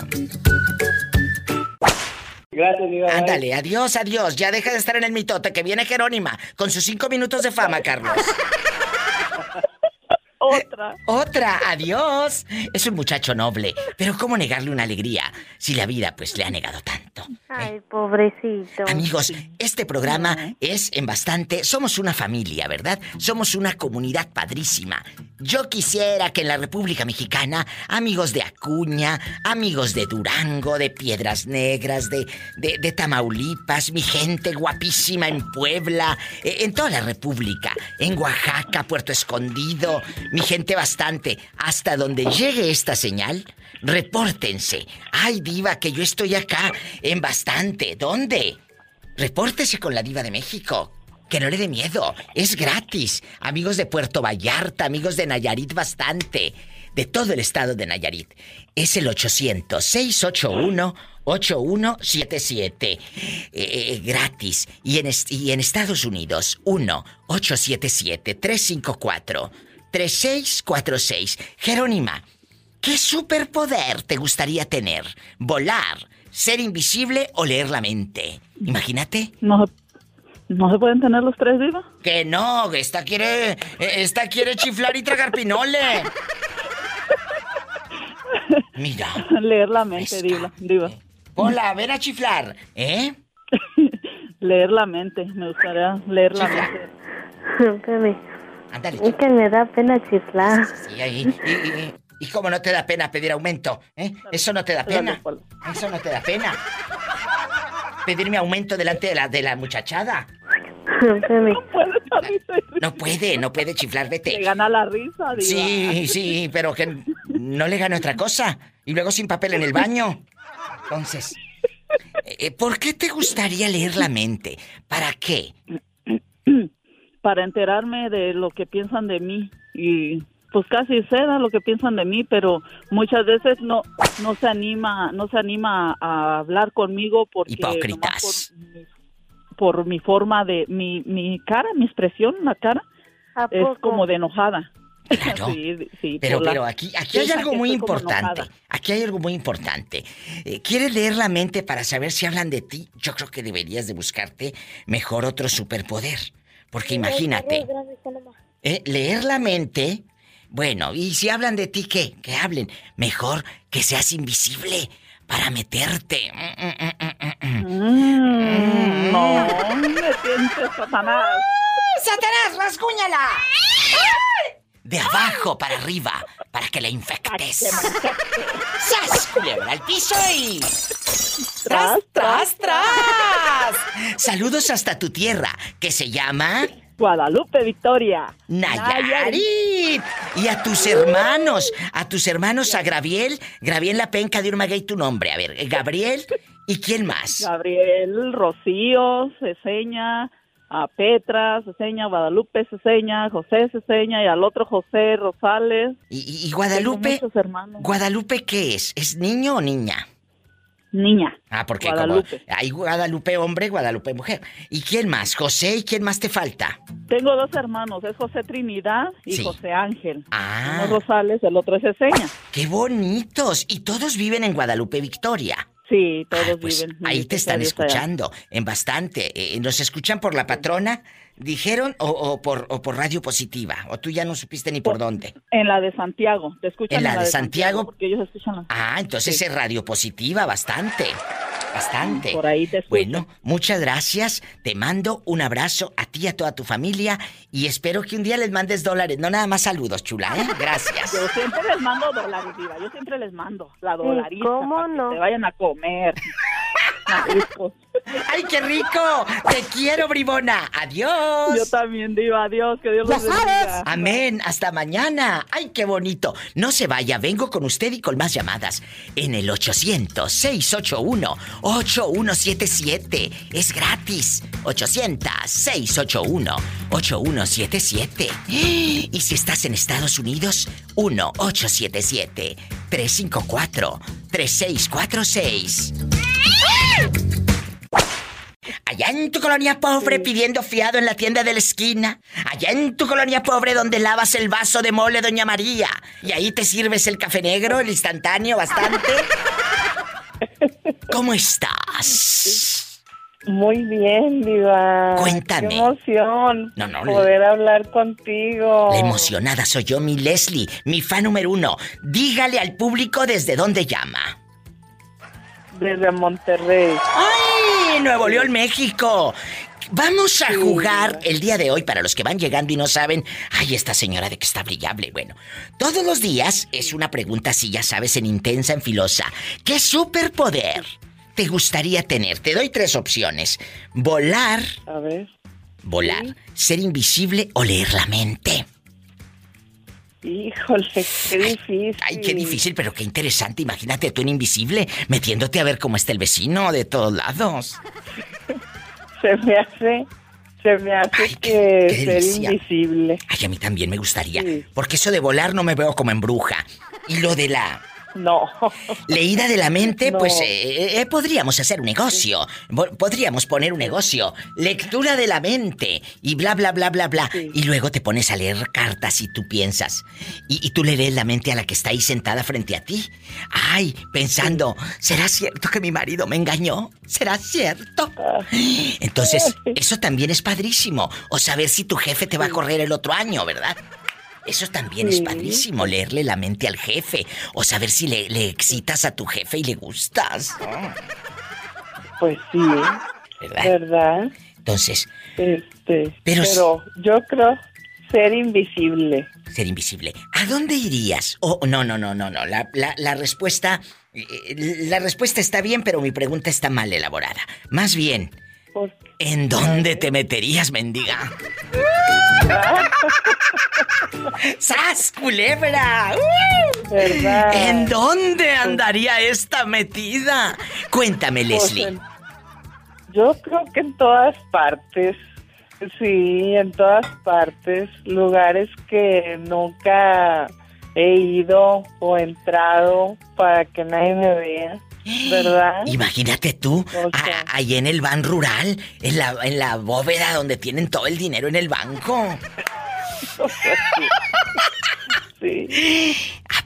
Gracias, Diva. Ándale, adiós, adiós. Ya deja de estar en el mitote que viene Jerónima con sus cinco minutos de fama, Carlos. Otra. Otra, adiós. Es un muchacho noble, pero ¿cómo negarle una alegría si la vida pues le ha negado tanto? Ay, pobrecito. Amigos, este programa es en bastante. Somos una familia, ¿verdad? Somos una comunidad padrísima. Yo quisiera que en la República Mexicana, amigos de Acuña, amigos de Durango, de Piedras Negras, de, de, de Tamaulipas, mi gente guapísima en Puebla, eh, en toda la República, en Oaxaca, Puerto Escondido, mi gente bastante, hasta donde llegue esta señal, repórtense. Ay, diva, que yo estoy acá en bastante. ¿Dónde? Repórtese con la diva de México. Que no le dé miedo. Es gratis. Amigos de Puerto Vallarta, amigos de Nayarit bastante. De todo el estado de Nayarit. Es el 8177. Eh, gratis. Y en, y en Estados Unidos, 1-877-354-3646. Jerónima, ¿qué superpoder te gustaría tener? ¿Volar, ser invisible o leer la mente? Imagínate. No, ¿No se pueden tener los tres, Diva? Que no, esta quiere. Esta quiere chiflar y tragar pinole. Mira. Leer la mente, Diva. Diva. Hola, ven a chiflar, ¿eh? Leer la mente, me gustaría leer la mente. Ándale. Es que me da pena chiflar. Y ahí. Y, y- y cómo no te da pena pedir aumento? ¿Eh? Eso no te da pena. Eso no te da pena. Pedirme aumento delante de la, de la muchachada. No puede, no puede chiflar, vete. Le gana la risa, Diva. Sí, sí, pero que no le gane otra cosa. Y luego sin papel en el baño. Entonces, eh, ¿por qué te gustaría leer la mente? ¿Para qué? Para enterarme de lo que piensan de mí. Y pues casi sé da lo que piensan de mí, pero muchas veces no no se anima no se anima a hablar conmigo porque Hipócritas. por, por mi forma de mi, mi cara, mi expresión, la cara es como de enojada. Claro. Sí, sí, Pero, la- pero aquí, aquí hay algo muy importante. Aquí hay algo muy importante. Eh, ¿Quieres leer la mente para saber si hablan de ti? Yo creo que deberías de buscarte mejor otro superpoder. Porque imagínate, eh, leer la mente, bueno, y si hablan de ti, ¿qué? Que hablen. Mejor que seas invisible para meterte. Mm, mm, mm, no, me tientes, Satanás. ¡Satanás, rasguñala! De abajo para arriba, para que la infectes. ¡Sas! Culebra al piso y... ¡Tras, tras, tras! Saludos hasta tu tierra, que se llama... Guadalupe Victoria. Nayarit. Y a tus hermanos, a tus hermanos, a Graviel, Graviel la penca de un maguey tu nombre. A ver, Gabriel, ¿y quién más? Gabriel, Rocío, Ceseña, a Petra, Ceseña, Guadalupe, Ceseña, José Ceseña y al otro José Rosales. ¿Y, y Guadalupe? ¿Guadalupe qué es? ¿Es niño o niña? Niña. Ah, porque Guadalupe. como hay Guadalupe hombre, Guadalupe mujer. ¿Y quién más? José, ¿y quién más te falta? Tengo dos hermanos, es José Trinidad y Sí. José Ángel. Ah. Uno es Rosales, el otro es Ceseña. ¡Qué bonitos! Y todos viven en Guadalupe, Victoria. Sí, todos Pues viven. ahí te están allá. escuchando, en bastante. Eh, ¿Nos escuchan por la patrona? ¿Dijeron o, o por, o por radio positiva? ¿O tú ya no supiste ni por dónde? En la de Santiago, te escuchan ¿En la de Santiago? porque ellos escuchan la... Ah, entonces es radio positiva, bastante. Bastante. Por ahí te escuchan. Bueno, muchas gracias. Te mando un abrazo a ti y a toda tu familia y espero que un día les mandes dólares. No nada más saludos, chula, ¿eh? Gracias. Yo siempre les mando dólares, Diva. Yo siempre les mando la dolarita. ¿cómo para no? Que se vayan a comer. ¡Ay, qué rico! Te quiero, bribona. Adiós. Yo también, Diva. Adiós. Que Dios Ya los bendiga. Amén. Hasta mañana. Ay, qué bonito. No se vaya. Vengo con usted y con más llamadas. En el 800-681-8177. Es gratis. 800-681-8177. Y si estás en Estados Unidos, 1-877-354-3646. Allá en tu colonia pobre pidiendo fiado en la tienda de la esquina. Allá en tu colonia pobre donde lavas el vaso de mole, Doña María. Y ahí te sirves el café negro, el instantáneo, bastante. ¿Cómo estás? Muy bien, Diva. Cuéntame. Qué emoción. No, no, Poder hablar contigo. La emocionada soy yo, mi Leslie, mi fan número uno. Dígale al público desde dónde llama. Desde Monterrey. ¡Ay! Nuevo León, México. Vamos a jugar el día de hoy para los que van llegando y no saben. Ay, esta señora de que está brillable. Bueno, todos los días es una pregunta así, ya sabes, en intensa, en filosa. ¿Qué superpoder te gustaría tener? Te doy tres opciones: volar, A ver. volar, ser invisible o leer la mente. Híjole, qué difícil. Ay, qué difícil, pero qué interesante. Imagínate tú en invisible metiéndote a ver cómo está el vecino de todos lados. Se me hace, se me hace que qué ser invisible. Ay, a mí también me gustaría. Porque eso de volar no me veo como en bruja. Y lo de la. No. Leída de la mente, No. pues eh, eh, podríamos hacer un negocio. Podríamos poner un negocio. Lectura de la mente y bla, bla, bla, bla, bla. Y luego te pones a leer cartas y tú piensas. Y, y tú le lees la mente a la que está ahí sentada frente a ti. Ay, pensando, ¿será cierto que mi marido me engañó? ¿Será cierto? Entonces, eso también es padrísimo. O saber si tu jefe te va a correr el otro año, ¿verdad? Eso también es padrísimo, leerle la mente al jefe. O saber si le, le excitas a tu jefe y le gustas. Pues sí, ¿Verdad? ¿verdad? Entonces, Este, Pero pero, yo creo ser invisible. ser invisible. ¿A dónde irías? Oh, no, no, no, no, no. La, la- la respuesta. eh, La respuesta está bien, pero mi pregunta está mal elaborada. Más bien, ¿en dónde te meterías, mendiga? ¡Sas, culebra! ¡Uh! ¿Verdad? ¿En dónde andaría esta metida? Cuéntame, Pues, Leslie. en- yo creo que en todas partes, sí, en todas partes, lugares que nunca he ido o entrado para que nadie me vea, ¿verdad? Imagínate tú, a- ahí en el van rural, en la, en la bóveda donde tienen todo el dinero en el banco. Sí.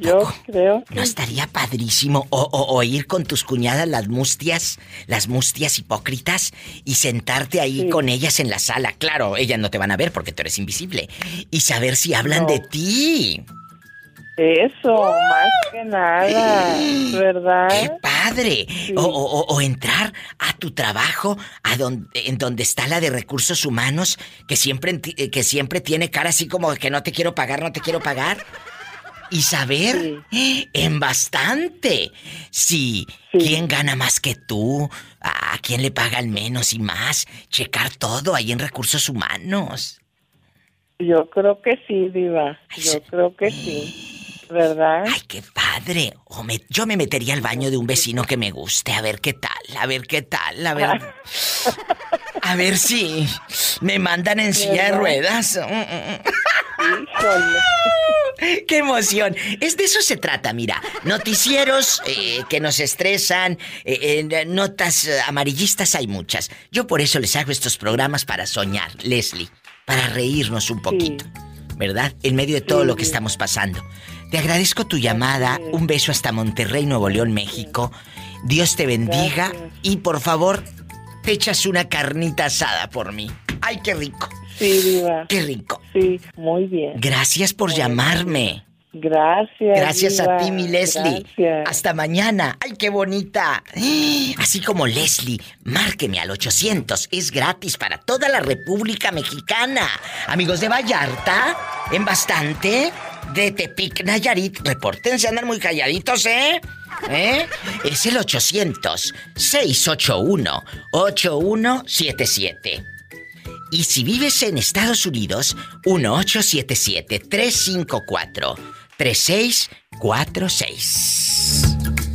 Yo creo que ¿No estaría padrísimo o, o- o ir con tus cuñadas las mustias, las mustias hipócritas y sentarte ahí con ellas en la sala? Claro, ellas no te van a ver porque tú eres invisible. Y saber si hablan No. de ti. Eso, más que nada, ¿verdad? ¡Qué padre! O, o- o- o entrar a tu trabajo, a donde, en donde está la de recursos humanos, que siempre, eh, que siempre tiene cara así como que no te quiero pagar, no te quiero pagar. Y saber en bastante si quién gana más que tú, a a quién le pagan menos y más. Checar todo ahí en recursos humanos. Yo creo que sí, Diva. Yo creo que sí. ¿Verdad? Ay, qué padre. O me- yo me metería al baño de un vecino que me guste, a ver qué tal, a ver qué tal, a ver. A ver si me mandan en silla de ruedas. ¡Qué emoción! Es de eso se trata, mira. Noticieros eh, que nos estresan, eh, eh, notas amarillistas hay muchas. Yo por eso les hago estos programas para soñar, Leslie, para reírnos un poquito, ¿verdad? En medio de todo lo que estamos pasando. Te agradezco tu llamada, un beso hasta Monterrey, Nuevo León, México. Dios te bendiga y por favor, te echas una carnita asada por mí. ¡Ay, qué rico! Sí, Diva. ¡Qué rico! Sí, muy bien. Gracias por llamarme. Gracias. Gracias a ti, mi Leslie. Gracias. Hasta mañana. ¡Ay, qué bonita! Así como Leslie, márqueme al 800. Es gratis para toda la República Mexicana. Amigos de Vallarta, en bastante. De Tepic, Nayarit, repórtense, andan muy calladitos, ¿eh? ¿Eh? Es el 800-681-8177. Y si vives en Estados Unidos, 1877-354-3646.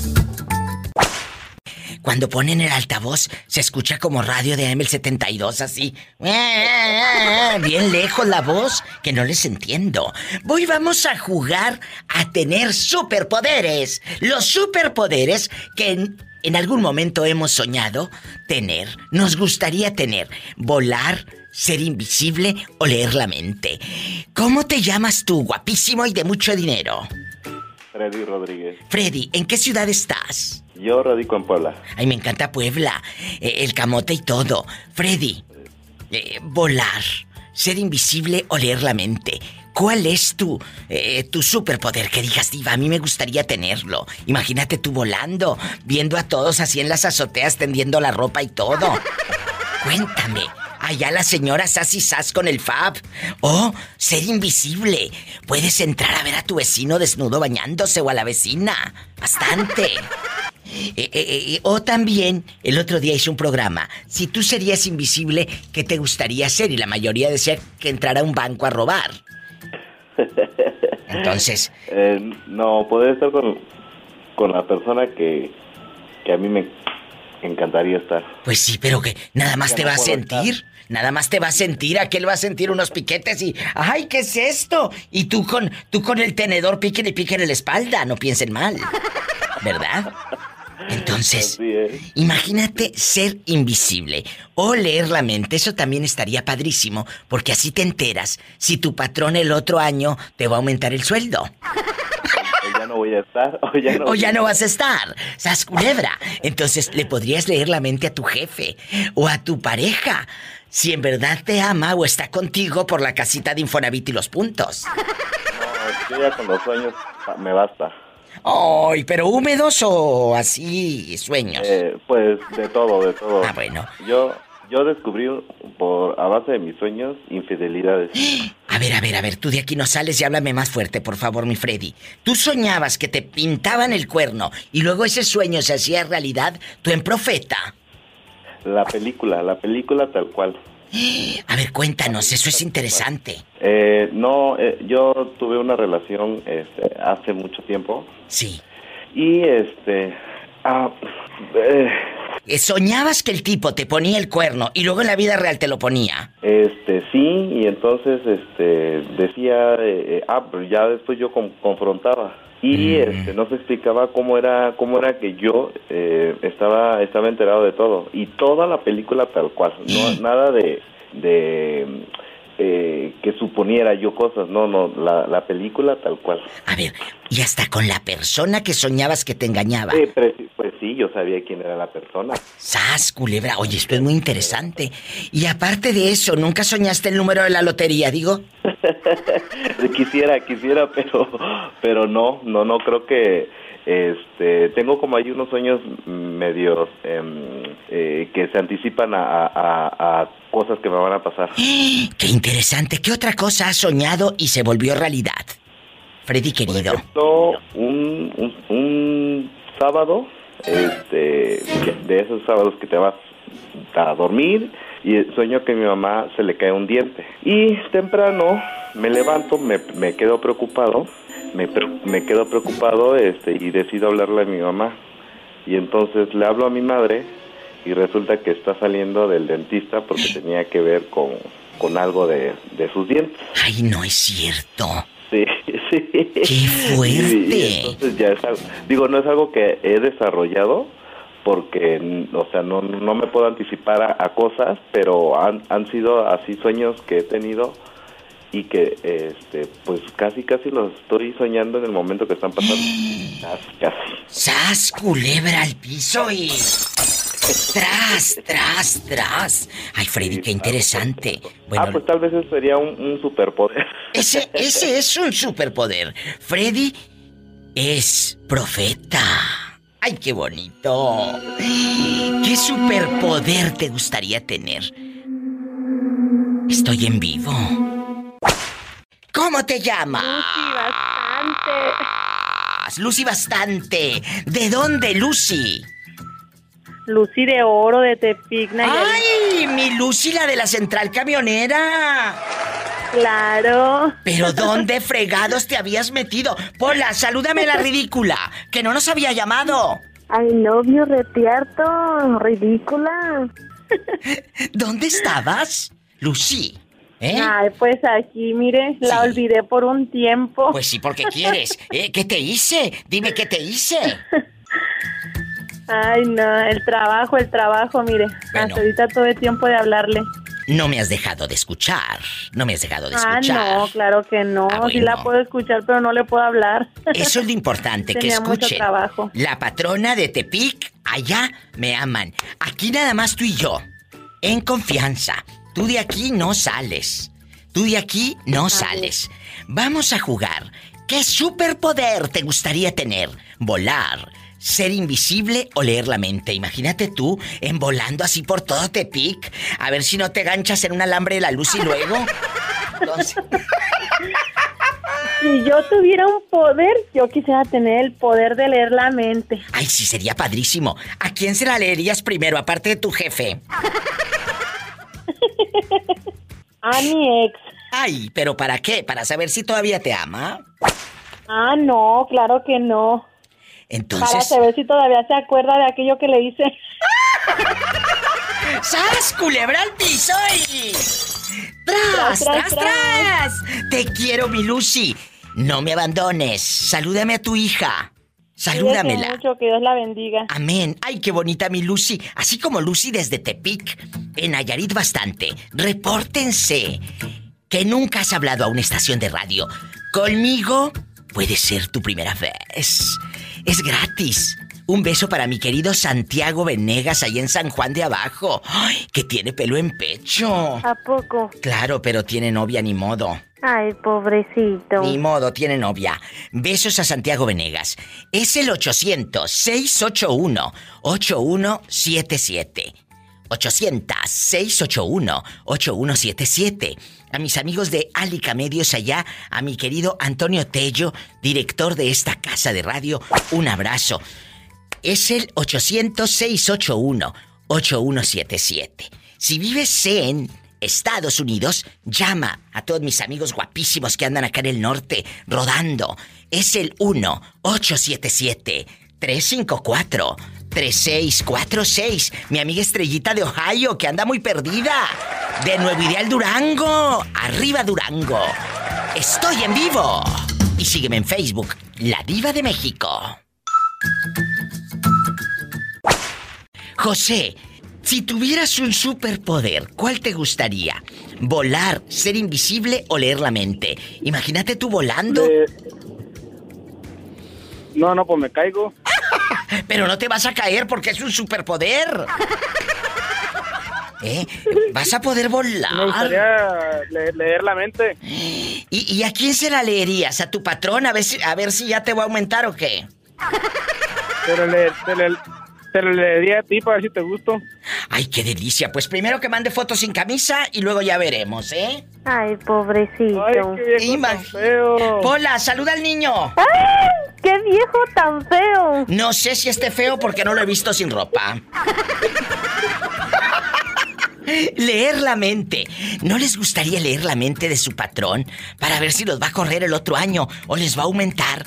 Cuando ponen el altavoz, se escucha como radio de AM72 así. Bien lejos la voz, que no les entiendo. Hoy vamos a jugar a tener superpoderes. Los superpoderes que en, en algún momento hemos soñado tener. Nos gustaría tener. Volar, ser invisible o leer la mente. ¿Cómo te llamas tú, guapísimo y de mucho dinero? Freddy Rodríguez. Freddy, ¿en qué ciudad estás? Yo radico en Puebla. Ay, me encanta Puebla, eh, el camote y todo. Freddy, eh, volar, ser invisible o leer la mente. ¿Cuál es tu, eh, tu superpoder que digas, diva? A mí me gustaría tenerlo. Imagínate tú volando, viendo a todos así en las azoteas tendiendo la ropa y todo. Cuéntame. Allá la señora Sassy Sass con el Fab. O ser invisible. Puedes entrar a ver a tu vecino desnudo bañándose o a la vecina. Bastante. Eh, eh, eh, o también, el otro día hice un programa. Si tú serías invisible, ¿qué te gustaría hacer? Y la mayoría decía que entrar a un banco a robar. Entonces, no, poder estar con, con la persona que, que a mí me, encantaría estar. Pues sí, pero que nada más te no va a sentir. Nada más te va a sentir, aquel va a sentir unos piquetes y, ay, ¿qué es esto? Y tú con, tú con el tenedor piquen y piquen en la espalda, no piensen mal. ¿Verdad? Entonces, imagínate ser invisible o leer la mente, eso también estaría padrísimo, porque así te enteras si tu patrón el otro año te va a aumentar el sueldo. O ya no voy a estar, o ya no. O ya no vas a estar. ¡Sas culebra! Entonces le podrías leer la mente a tu jefe o a tu pareja. Si en verdad te ama o está contigo por la casita de Infonavit y los puntos. No, yo ya con los sueños me basta. ¡Ay! ¿Pero húmedos o así sueños? Eh, pues de todo, de todo. Ah, bueno. Yo, yo descubrí por a base de mis sueños infidelidades. A ver, a ver, a ver, tú de aquí no sales y háblame más fuerte, por favor, mi Freddy. Tú soñabas que te pintaban el cuerno y luego ese sueño se hacía realidad, tú en profeta. La película, la película tal cual. A ver, cuéntanos, eso es interesante. Eh, no, eh, yo tuve una relación este, hace mucho tiempo. Sí. Y este. ah, eh, Eh, Soñabas que el tipo te ponía el cuerno y luego en la vida real te lo ponía. Este, sí, y entonces, este, decía, eh, eh, ah, pero ya después yo con- confrontaba. Y, este, no se explicaba cómo era, cómo era que yo eh, estaba, estaba enterado de todo. Y toda la película tal cual, no, nada de, de eh, que suponiera yo cosas, no, no, la, la película tal cual. A ver, y hasta con la persona que soñabas que te engañaba. Sí, pues, pues sí, yo sabía quién era la persona. ¡Sas, culebra! Oye, esto es muy interesante. Y aparte de eso, ¿nunca soñaste el número de la lotería, digo? quisiera, quisiera, pero, pero no, no, no creo que, este, tengo como ahí unos sueños medios em, eh, que se anticipan a, a- a- a cosas que me van a pasar. ¡Qué interesante! ¿Qué otra cosa has soñado y se volvió realidad? Freddy querido. Esto, un, un, un sábado, este, de esos sábados que te vas a dormir y sueño que a mi mamá se le cae un diente. Y temprano me levanto, me, me quedo preocupado, me, me quedo preocupado este, y decido hablarle a mi mamá. Y entonces le hablo a mi madre y resulta que está saliendo del dentista porque tenía que ver con, con algo de, de sus dientes. Ay, no es cierto. Sí, sí. ¡Qué fuerte! Y entonces ya es algo, digo, no es algo que he desarrollado porque, o sea, no, no me puedo anticipar a, a cosas, pero han, han sido así sueños que he tenido y que, este, pues casi, casi los estoy soñando en el momento que están pasando. Casi, casi. ¡Sas, culebra al piso y... ¡Tras, tras, tras! Ay, Freddy, qué interesante. Bueno, ah, pues tal vez eso sería un, un superpoder. ese, ese es un superpoder. Freddy es profeta. ¡Ay, qué bonito! ¿Qué superpoder te gustaría tener? Estoy en vivo. ¿Cómo te llamas? Lucy Bastante. ¿De dónde, Lucy? Lucy de Oro de Tepic, Nayarit. ¡Ay! Mi Lucy, la de la central camionera. Claro. ¿Pero dónde fregados te habías metido? Pola, salúdame la ridícula, que no nos había llamado. Ay, novio retierto, ridícula. ¿Dónde estabas, Lucy? ¿Eh? Ay, pues aquí, mire, la olvidé por un tiempo. Pues sí, porque quieres. ¿Eh? ¿Qué te hice? Dime qué te hice. Ay, no, el trabajo, el trabajo, mire. Hasta ahorita tuve tiempo de hablarle. No me has dejado de escuchar. No me has dejado de Ah, escuchar. no, claro que no. Ah, Sí la bueno. puedo escuchar, pero no le puedo hablar. Eso es lo importante, que mucho escuchen. trabajo. La patrona de Tepic, allá me aman. Aquí nada más tú y yo. En confianza. Tú de aquí no sales. Tú de aquí no sales. Vamos a jugar. ¿Qué superpoder te gustaría tener? ¿Volar? ¿Ser invisible o leer la mente? Imagínate tú en volando así por todo Tepic. A ver si no te ganchas en un alambre de la luz y luego. Entonces- Si yo tuviera un poder, yo quisiera tener el poder de leer la mente. Ay, sí, sería padrísimo. ¿A quién se la leerías primero, aparte de tu jefe? A mi ex. Ay, ¿pero para qué? ¿Para saber si todavía te ama? Ah, no, claro que no. Entonces... Para saber si todavía se acuerda de aquello que le hice. ¡Sas, culebra al piso y... ¡Tras, tras, tras! Te quiero, mi Lucy. No me abandones. Salúdame a tu hija. Salúdamela. Mucho, que Dios la bendiga. Amén. Ay, qué bonita mi Lucy. Así como Lucy desde Tepic, en Nayarit bastante. Repórtense. Que nunca has hablado a una estación de radio. Conmigo puede ser tu primera vez. Es gratis. Un beso para mi querido Santiago Venegas ahí en San Juan de Abajo. Ay, que tiene pelo en pecho. ¿A poco? Claro, pero tiene novia ni modo. Ay, pobrecito. Ni modo, tiene novia. Besos a Santiago Venegas. Es el 800-681-8177. 800-681-8177. A mis amigos de Alica Medios allá, a mi querido Antonio Tello, director de esta casa de radio, un abrazo. Es el 800-681-8177. Si vives en Estados Unidos, llama a todos mis amigos guapísimos que andan acá en el norte rodando. Es el 1-877-354-3646. Mi amiga Estrellita de Ohio, que anda muy perdida. De Nuevo Ideal Durango. Arriba Durango. Estoy en vivo. Y sígueme en Facebook, La Diva de México. José, si tuvieras un superpoder, ¿cuál te gustaría? ¿Volar, ser invisible o leer la mente? Imagínate tú volando. Eh, No, no, pues me caigo. Pero no te vas a caer porque es un superpoder. ¿Eh? Vas a poder Me volar. gustaría le- leer la mente. ¿Y, y a quién se la leerías? ¿A tu patrón? A ver si, a ver si ya te va a aumentar o qué. Pero le, te lo leería a ti para ver si te gusto. Ay, qué delicia. Pues primero que mande fotos sin camisa y luego ya veremos, ¿eh? Ay, pobrecito. Ay, qué viejo tan feo. Pola, saluda al niño. ¡Ay! ¡Qué viejo tan feo! No sé si esté feo porque no lo he visto sin ropa. Leer la mente. ¿No les gustaría leer la mente de su patrón para ver si los va a correr el otro año o les va a aumentar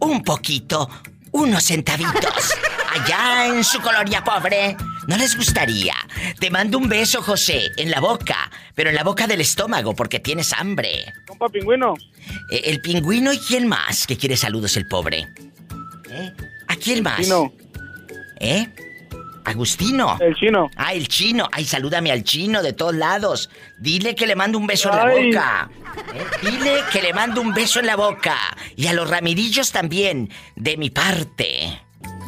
un poquito, unos centavitos? Allá en su colonia pobre. ¿No les gustaría? Te mando un beso, José, en la boca, pero en la boca del estómago porque tienes hambre. Compa pingüino. Eh, El pingüino y quién más que quiere saludos el pobre. ¿Eh? ¿A quién más? Chino. ¿Eh? Agustino. El chino. Ah, el chino. Ay, salúdame al chino de todos lados. Dile que le mando un beso en la boca. ¿Eh? Dile que le mando un beso en la boca. Y a los ramirillos también, de mi parte.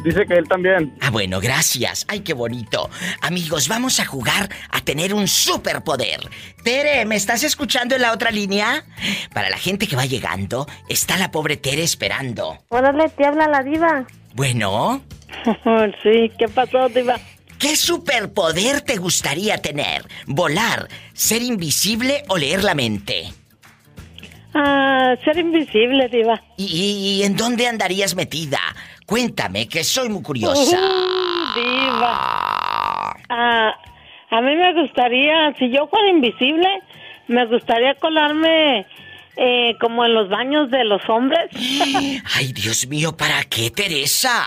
Dice que él también. Ah, bueno, gracias. Ay, qué bonito. Amigos, vamos a jugar a tener un superpoder. Tere, ¿me estás escuchando en la otra línea? Para la gente que va llegando, está la pobre Tere esperando. Órale, te habla la diva. Bueno, sí, ¿qué pasó, diva? ¿qué superpoder te gustaría tener? ¿Volar, ser invisible o leer la mente? Ah, ser invisible, diva. ¿Y, y- y en dónde andarías metida? Cuéntame, que soy muy curiosa. Diva. Ah, a mí me gustaría, si yo fuera invisible, me gustaría colarme eh, como en los baños de los hombres. Ay, Dios mío, ¿para qué, Teresa?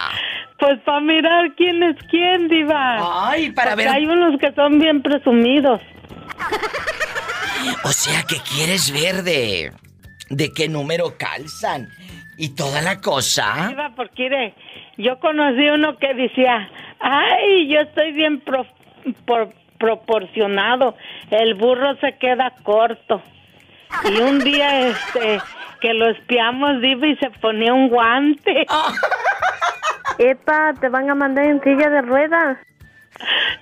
Pues para mirar quién es quién, diva. Ay, para Porque ver- hay unos que son bien presumidos. O sea que quieres ver de. de qué número calzan y toda la cosa. Diva, porque mire, yo conocí uno que decía, ay, yo estoy bien pro- por- proporcionado, el burro se queda corto. Y un día, este, que lo espiamos, diva, y se ponía un guante. Epa, te van a mandar en silla de ruedas.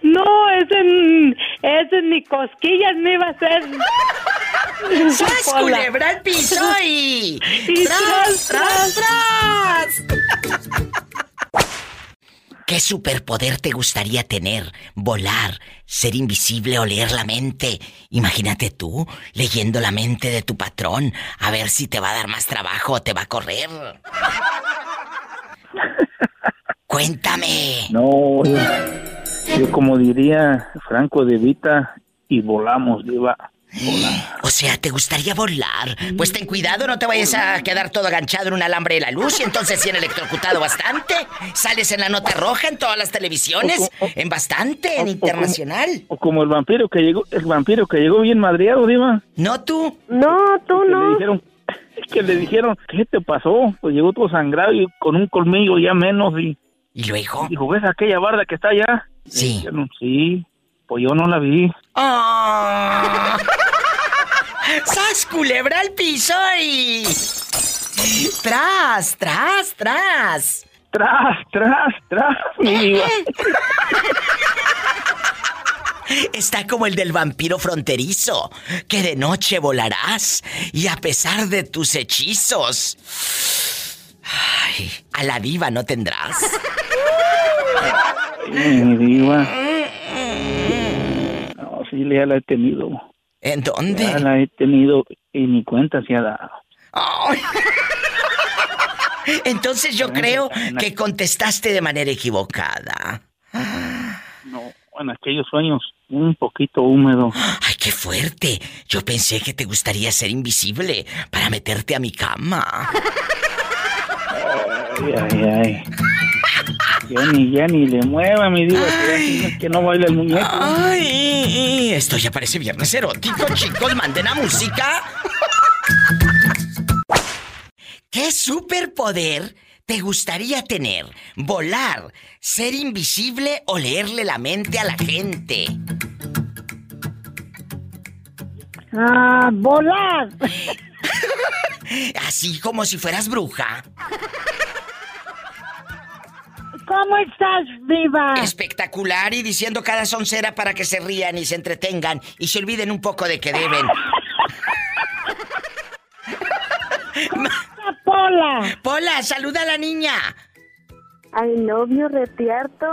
No, ese, ese ni cosquillas me iba a hacer. ¡Sas, culebra al piso y... Y ¡Tras, tras, tras, tras! ¿Qué superpoder te gustaría tener? ¿Volar, ser invisible o leer la mente? Imagínate tú leyendo la mente de tu patrón a ver si te va a dar más trabajo o te va a correr. Cuéntame. No, yo, yo como diría Franco de Vita, y volamos, diva. O sea, ¿te gustaría volar? Pues ten cuidado, no te vayas a quedar todo aganchado en un alambre de la luz y entonces sí han electrocutado bastante. Sales en la nota roja en todas las televisiones, en bastante, en internacional. O como el vampiro que llegó, el vampiro que llegó bien madreado, Diva. No tú. No, tú Que le no. dijeron, que le dijeron, ¿qué te pasó? Pues llegó todo sangrado y con un colmillo ya menos y... ¿Y luego? Dijo, ¿ves aquella barda que está allá? Sí. Dijeron, sí, pues yo no la vi. ¡Ah! ¡Sas, culebra al piso y... ¡Tras, tras, tras! ¡Tras, tras, tras, mi diva! Está como el del vampiro fronterizo, que de noche volarás y a pesar de tus hechizos, ay, a la diva no tendrás. Mi diva. No, sí, ya la he tenido. ¿En dónde? Ya la he tenido y ni cuenta se ha dado. Entonces yo creo que contestaste de manera equivocada. No, en aquellos sueños un poquito húmedo. Ay, qué fuerte. Yo pensé que te gustaría ser invisible para meterte a mi cama. Ay, ay, ay. Ya ni, ya ni le mueva, mi diva, que, no baila el muñeco. Ay, esto ya parece viernes erótico, chicos. Manden a música. ¿Qué superpoder te gustaría tener? ¿Volar, ser invisible o leerle la mente a la gente? Ah, volar. Así como si fueras bruja. ¿Cómo estás, viva? Espectacular y diciendo cada soncera para que se rían y se entretengan y se olviden un poco de que deben. Pola. Pola, saluda a la niña. Ay, novio retierto,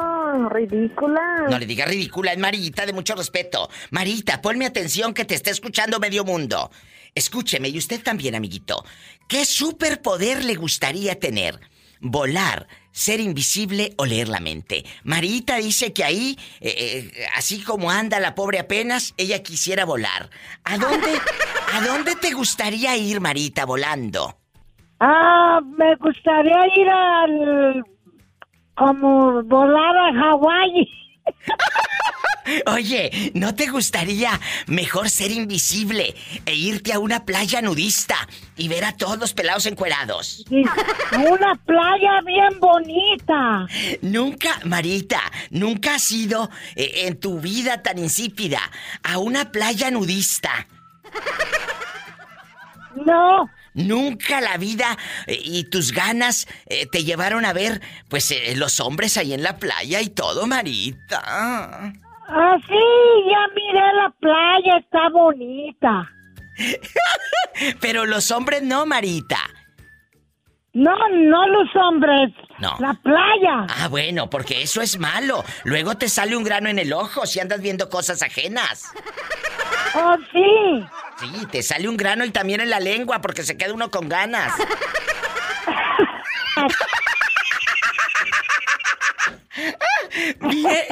ridícula. No le diga ridícula, es Marita, de mucho respeto. Marita, ponme atención que te está escuchando medio mundo. Escúcheme, y usted también, amiguito. ¿Qué superpoder le gustaría tener? ¿Volar, ser invisible o leer la mente? Marita dice que ahí, eh, eh, así como anda la pobre apenas, ella quisiera volar. ¿A dónde, ¿A dónde te gustaría ir, Marita, volando? Ah, me gustaría ir al... como volar a Hawái. Oye, ¿no te gustaría mejor ser invisible e irte a una playa nudista y ver a todos los pelados encuerados? Una playa bien bonita. Nunca, Marita, nunca has ido eh, en tu vida tan insípida a una playa nudista. No. Nunca la vida eh, y tus ganas eh, te llevaron a ver, pues, los hombres ahí en la playa y todo, Marita. Ah, sí, ya miré la playa, está bonita. Pero los hombres no, Marita. No, no los hombres. No. La playa. Ah, bueno, porque eso es malo. Luego te sale un grano en el ojo si andas viendo cosas ajenas. Oh, sí. Sí, te sale un grano y también en la lengua porque se queda uno con ganas. Bien.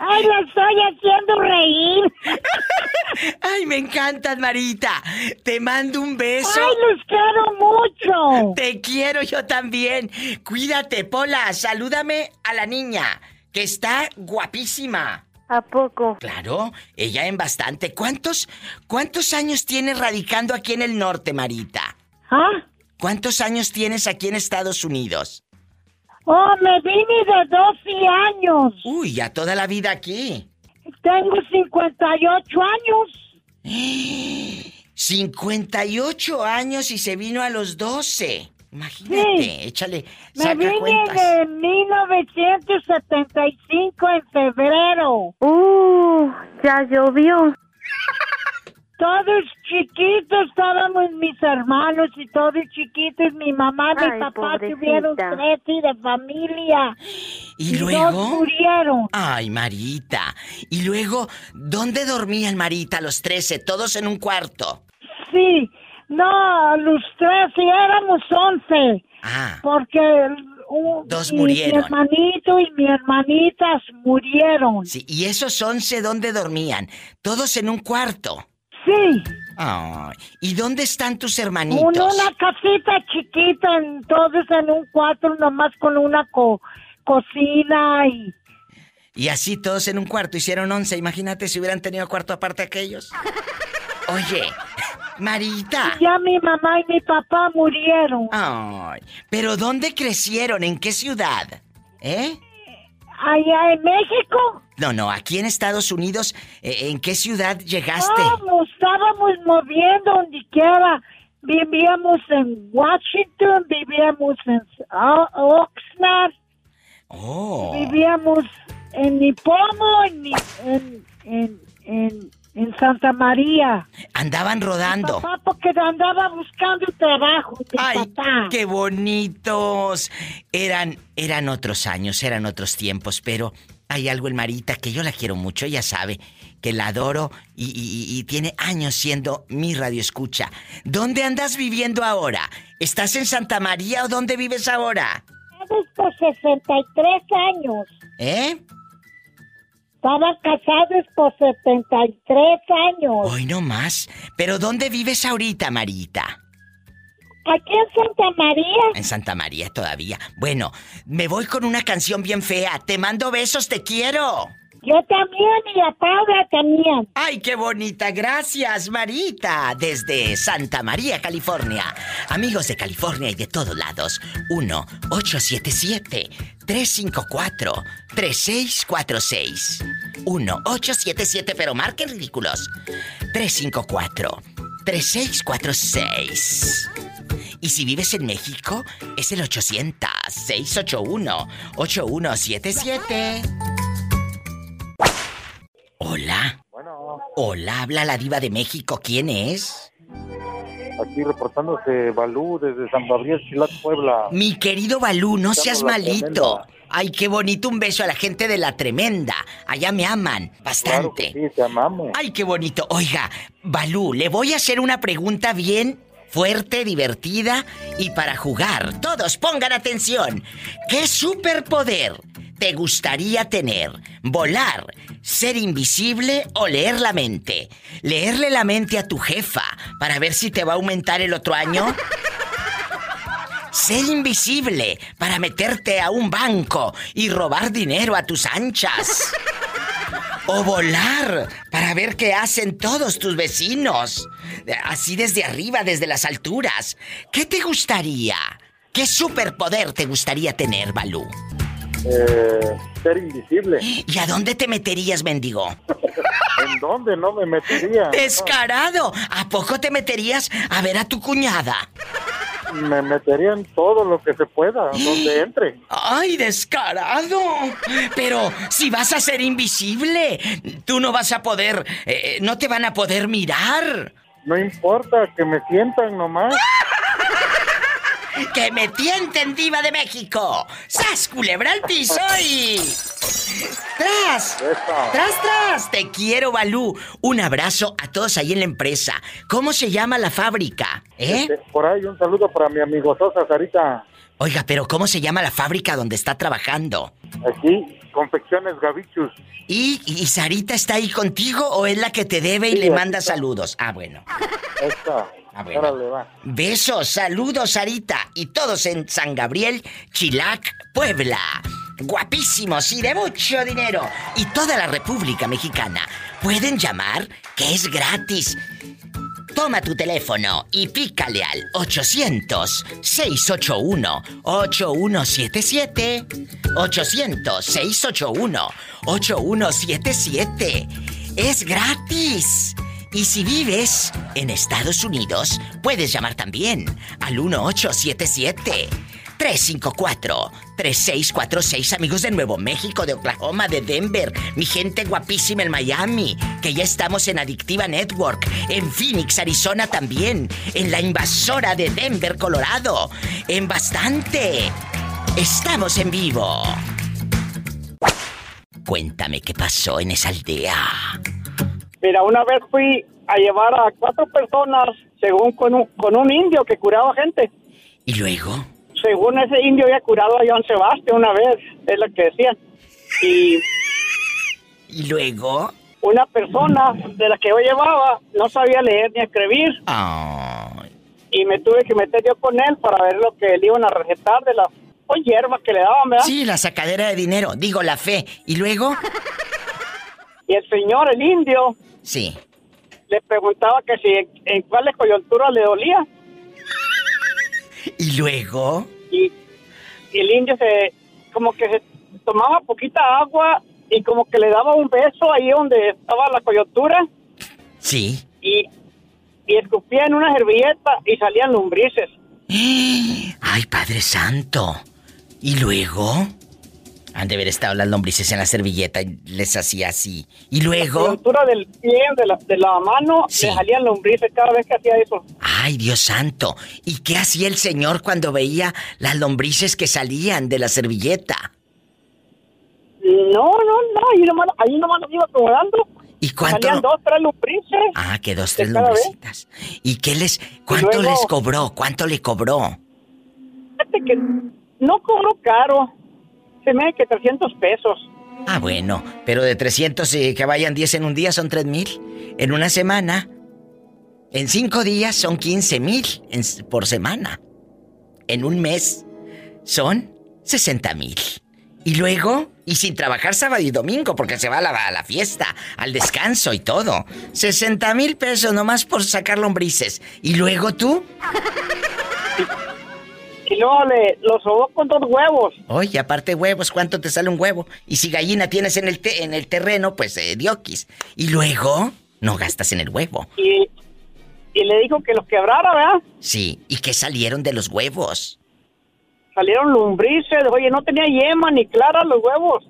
Ay, la estoy haciendo reír. Ay, me encantas, Marita. Te mando un beso. Ay, los quiero mucho. Te quiero yo también. Cuídate, Pola. Salúdame a la niña, que está guapísima. ¿A poco? Claro, ella en bastante. ¿Cuántos, cuántos años tienes radicando aquí en el norte, Marita? ¿Ah? ¿Cuántos años tienes aquí en Estados Unidos? Oh, me vine de 12 años. Uy, ya toda la vida aquí. Tengo 58 años. 58 años y se vino a los 12. Imagínate, Sí. échale, Me saca vine cuentas. de 1975 en febrero. Uh, ya llovió. Todos chiquitos, estábamos mis hermanos y todos chiquitos. Mi mamá y mi Ay, papá pobrecita. tuvieron tres y de familia. ¿Y dos luego? murieron. Ay, Marita. ¿Y luego dónde dormían, Marita, los 13? Todos en un cuarto. Sí, no, los tres y éramos once. Ah, Porque uh, Dos mi- murieron. Mi hermanito y mi hermanitas murieron. sí. ¿Y esos 11 dónde dormían? Todos en un cuarto. Sí. Ay, ¿y dónde están tus En hermanitos? una casita chiquita, en- todos en un cuarto, nomás con una co- cocina y... Y así todos en un cuarto hicieron once. Imagínate si hubieran tenido cuarto aparte aquellos. Oye, Marita. Ya mi mamá y mi papá murieron. Ay, pero ¿dónde crecieron? ¿En qué ciudad? ¿Eh? Allá en México. No, no, aquí en Estados Unidos, eh, ¿en qué ciudad llegaste? Estábamos, estábamos moviendo donde quiera. Vivíamos en Washington, vivíamos en O- Oxnard, Oh. vivíamos en Nipomo, en, en, en, en, Santa María. Andaban rodando. Papá, porque andaba buscando trabajo. ¡Ay, papá. qué bonitos! Eran, eran otros años, eran otros tiempos, pero hay algo en Marita que yo la quiero mucho, ella sabe que la adoro y, y- y tiene años siendo mi radio escucha. ¿Dónde andas viviendo ahora? ¿Estás en Santa María o dónde vives ahora? Por 63 años. ¿Eh? Estaban casados por 73 años. Hoy no más. ¿Pero dónde vives ahorita, Marita? Aquí en Santa María. En Santa María todavía. Bueno, me voy con una canción bien fea. Te mando besos, te quiero. Yo también y la Paula también. Ay, qué bonita. Gracias, Marita. Desde Santa María, California. Amigos de California y de todos lados. 1-877-354-3646. 1-877, pero marquen ridículos. 354-3646. Y si vives en México, es el 800-681-8177. Hola. Bueno, Hola, habla la diva de México. ¿Quién es? aquí reportándose Balú desde San Gabriel, Chilat, Puebla. Mi querido Balú, no seas malito. Ay, qué bonito un beso a la gente de la tremenda. Allá me aman bastante. Sí, te amamos. Ay, qué bonito. Oiga, Balú, le voy a hacer una pregunta bien fuerte, divertida y para jugar. Todos pongan atención. ¿Qué superpoder te gustaría tener? ¿Volar, ser invisible o leer la mente? ¿Leerle la mente a tu jefa para ver si te va a aumentar el otro año? Ser invisible para meterte a un banco y robar dinero a tus anchas. O volar para ver qué hacen todos tus vecinos. Así desde arriba, desde las alturas. ¿Qué te gustaría? ¿Qué superpoder te gustaría tener, Balú? Eh, ser invisible. ¿Y a dónde te meterías, mendigo? ¿En dónde no me metería? ¡Descarado! ¿A poco te meterías a ver a tu cuñada? Me metería en todo lo que se pueda, donde entre. ¡Ay, descarado! Pero si vas a ser invisible, tú no vas a poder, eh, no te van a poder mirar. No importa, que me sientan nomás. ¡Que me tienten, diva de México! ¡Sas, culebra al piso y... ¡Tras! ¡Tras, tras! Te quiero, Balú. Un abrazo a todos ahí en la empresa. ¿Cómo se llama la fábrica? ¿Eh? Este, por ahí un saludo para mi amigo Sosa, Sarita. Oiga, pero ¿cómo se llama la fábrica donde está trabajando? Aquí, Confecciones Gavichus. ¿Y, y Sarita está ahí contigo o es la que te debe y Sí, le manda está. saludos? Ah, bueno. Ah, bueno. Órale, va. Besos, saludos, Sarita. Y todos en San Gabriel, Chilac, Puebla. Guapísimos y de mucho dinero. Y toda la República Mexicana. Pueden llamar, que es gratis. Toma tu teléfono y pícale al 800-681-8177. 800-681-8177. Es gratis. Y si vives en Estados Unidos, puedes llamar también al 1877 354 3646 amigos de Nuevo México, de Oklahoma, de Denver, mi gente guapísima en Miami, que ya estamos en Adictiva Network, en Phoenix, Arizona también, en la invasora de Denver, Colorado, en bastante. Estamos en vivo. Cuéntame qué pasó en esa aldea. Mira, una vez fui a llevar a cuatro personas, según con un, con un indio que curaba gente. ¿Y luego? Según ese indio había curado a John Sebastián una vez, es lo que decían. Y ¿Y luego? una persona de la que yo llevaba no sabía leer ni escribir. Y me tuve que meter yo con él para ver lo que le iban a recetar de las pues, hierbas que le daban, ¿verdad? Sí, la sacadera de dinero, digo la fe. ¿Y luego? Y el señor, el indio, Sí. le preguntaba que si en, en cuáles coyunturas le dolía. ¿Y luego? Y, y el indio se, como que se tomaba poquita agua y como que le daba un beso ahí donde estaba la coyuntura Sí. y, y escupía en una servilleta y salían lombrices. Ay, Padre Santo. ¿Y luego? Han de haber estado las lombrices en la servilleta y les hacía así. ¿Y La luego? coyuntura del pie, de la, de la mano, le salían lombrices cada vez que hacía eso. Ay, Dios santo. ¿Y qué hacía el señor cuando veía las lombrices que salían de la servilleta? No, no, no, ahí nomás, ahí nomás los iba acomodando. ¿Y cuánto? Salían dos, tres lombrices. Ah, que dos, tres vez. lombricitas. ¿Y qué les... ¿Cuánto luego- les cobró? ¿Cuánto le cobró? Fíjate que no cobró caro. Hace que 300 pesos. Ah, bueno, pero de 300 y que vayan 10 en un día son 3 mil. En una semana, en 5 días son 15 mil por semana. En un mes son 60 mil. Y luego, y sin trabajar sábado y domingo, porque se va a la, a la fiesta, al descanso y todo. 60 mil pesos nomás por sacar lombrices. ¿Y luego tú? Y luego le lo sobó con dos huevos. Oye, aparte huevos, ¿cuánto te sale un huevo? Y si gallina tienes en el, te- en el terreno, pues eh, dioquis. Y luego, no gastas en el huevo. Y, y le dijo que los quebrara, ¿verdad? Sí, ¿y qué salieron de los huevos? Salieron lombrices. Oye, no tenía yema ni clara los huevos.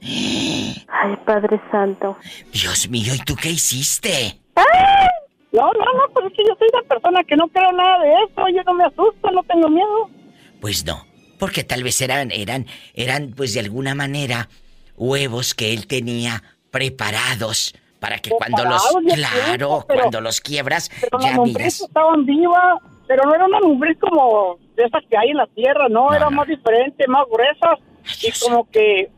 Ay, Padre Santo. Dios mío, ¿y tú qué hiciste? No, no, no, pues es que yo soy una persona que no creo nada de eso. Yo no me asusto, no tengo miedo. Pues no, porque tal vez eran, eran, eran, pues de alguna manera, huevos que él tenía preparados para que cuando los, Preparados, claro, pero- cuando los quiebras, Pero ya miras. estaban vivas, pero no era una como de esas que hay en la tierra, no, eran más diferentes, más gruesas y como que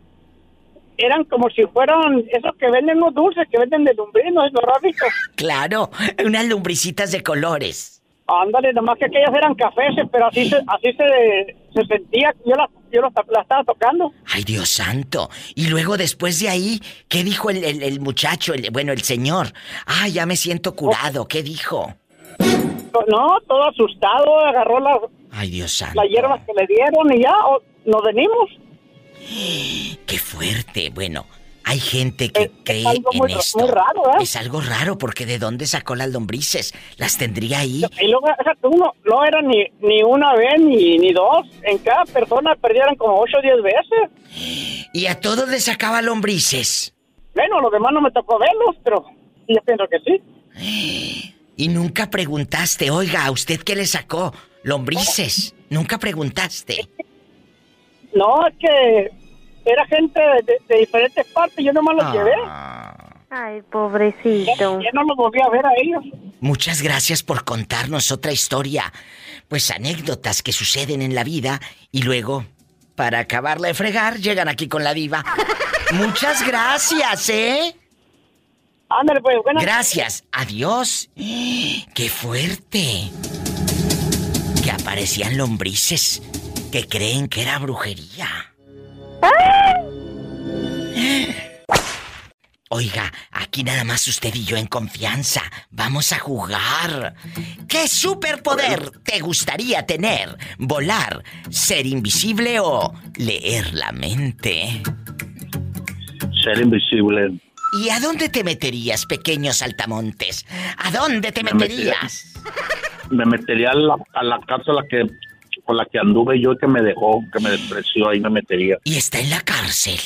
eran como si fueran esos que venden los dulces que venden de lombriz, ¿no es lo? Claro, unas lumbricitas de colores. Ándale, nomás que aquellas eran cafés, pero así se, así se, se sentía, yo las yo las- las estaba tocando. Ay, Dios santo. Y luego después de ahí, ¿qué dijo el, el- el muchacho, el, bueno, el señor? Ah, ya me siento curado. ¿Qué dijo? No, todo asustado, agarró las Ay, Dios santo. las hierbas que le dieron y ya nos venimos. Qué fuerte. Bueno, hay gente que cree algo muy- en esto. muy raro, ¿eh? Es algo raro porque ¿de dónde sacó las lombrices? ¿Las tendría ahí? Y luego, esa uno, no era ni, ni una vez ni, ni dos. En cada persona perdieron como ocho o diez veces. ¿Y a todos les sacaba lombrices? Bueno, los demás no me tocó verlos, pero yo pienso que sí. Y nunca preguntaste, oiga, ¿a usted qué le sacó? Lombrices. Nunca preguntaste. No, es que era gente de, diferentes partes, yo nomás los Ah. llevé. Ay, pobrecito. Ya no los volví a ver a ellos. Muchas gracias por contarnos otra historia. Pues anécdotas que suceden en la vida y luego, para acabarla de fregar, llegan aquí con la diva. Muchas gracias, ¿eh? Ándale, pues, buenas Gracias. Adiós. ¡Qué fuerte! Que aparecían lombrices que creen que era brujería. Oiga, aquí nada más usted y yo en confianza. Vamos a jugar. ¿Qué superpoder te gustaría tener? ¿Volar, ser invisible o leer la mente? Ser invisible. ¿Y a dónde te meterías, pequeños saltamontes? ¿A dónde te Me metería- meterías? Me metería a la, a la casa la que, con la que anduve yo que me dejó, que me despreció, ahí me metería. Y está en la cárcel.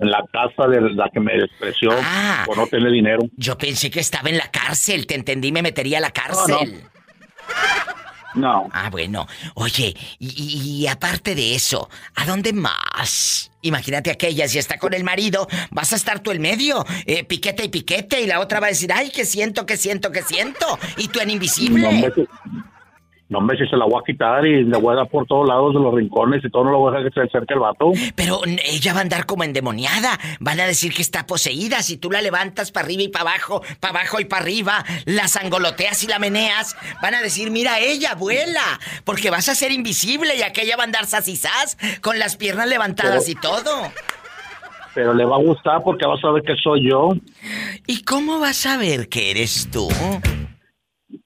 En la casa de la que me despreció Ah. por no tener dinero. Yo pensé que estaba en la cárcel, te entendí, me metería a la cárcel. No. Ah, bueno. Oye, y, y- y aparte de eso, ¿a dónde más? Imagínate aquella, si está con el marido, vas a estar tú en medio, eh, piquete y piquete, y la otra va a decir, ay, que siento, que siento, que siento, y tú en invisible. No, No, hombre, si se la voy a quitar y le voy a dar por todos lados de los rincones y todo, no lo voy a dejar que se acerque el vato. Pero ella va a andar como endemoniada. Van a decir que está poseída. Si tú la levantas para arriba y para abajo, para abajo y para arriba, la sangoloteas y la meneas, van a decir, mira, ella vuela. Porque vas a ser invisible y aquella va a andar sasisás con las piernas levantadas y todo. Pero le va a gustar porque va a saber que soy yo. ¿Y cómo vas a ver que eres tú?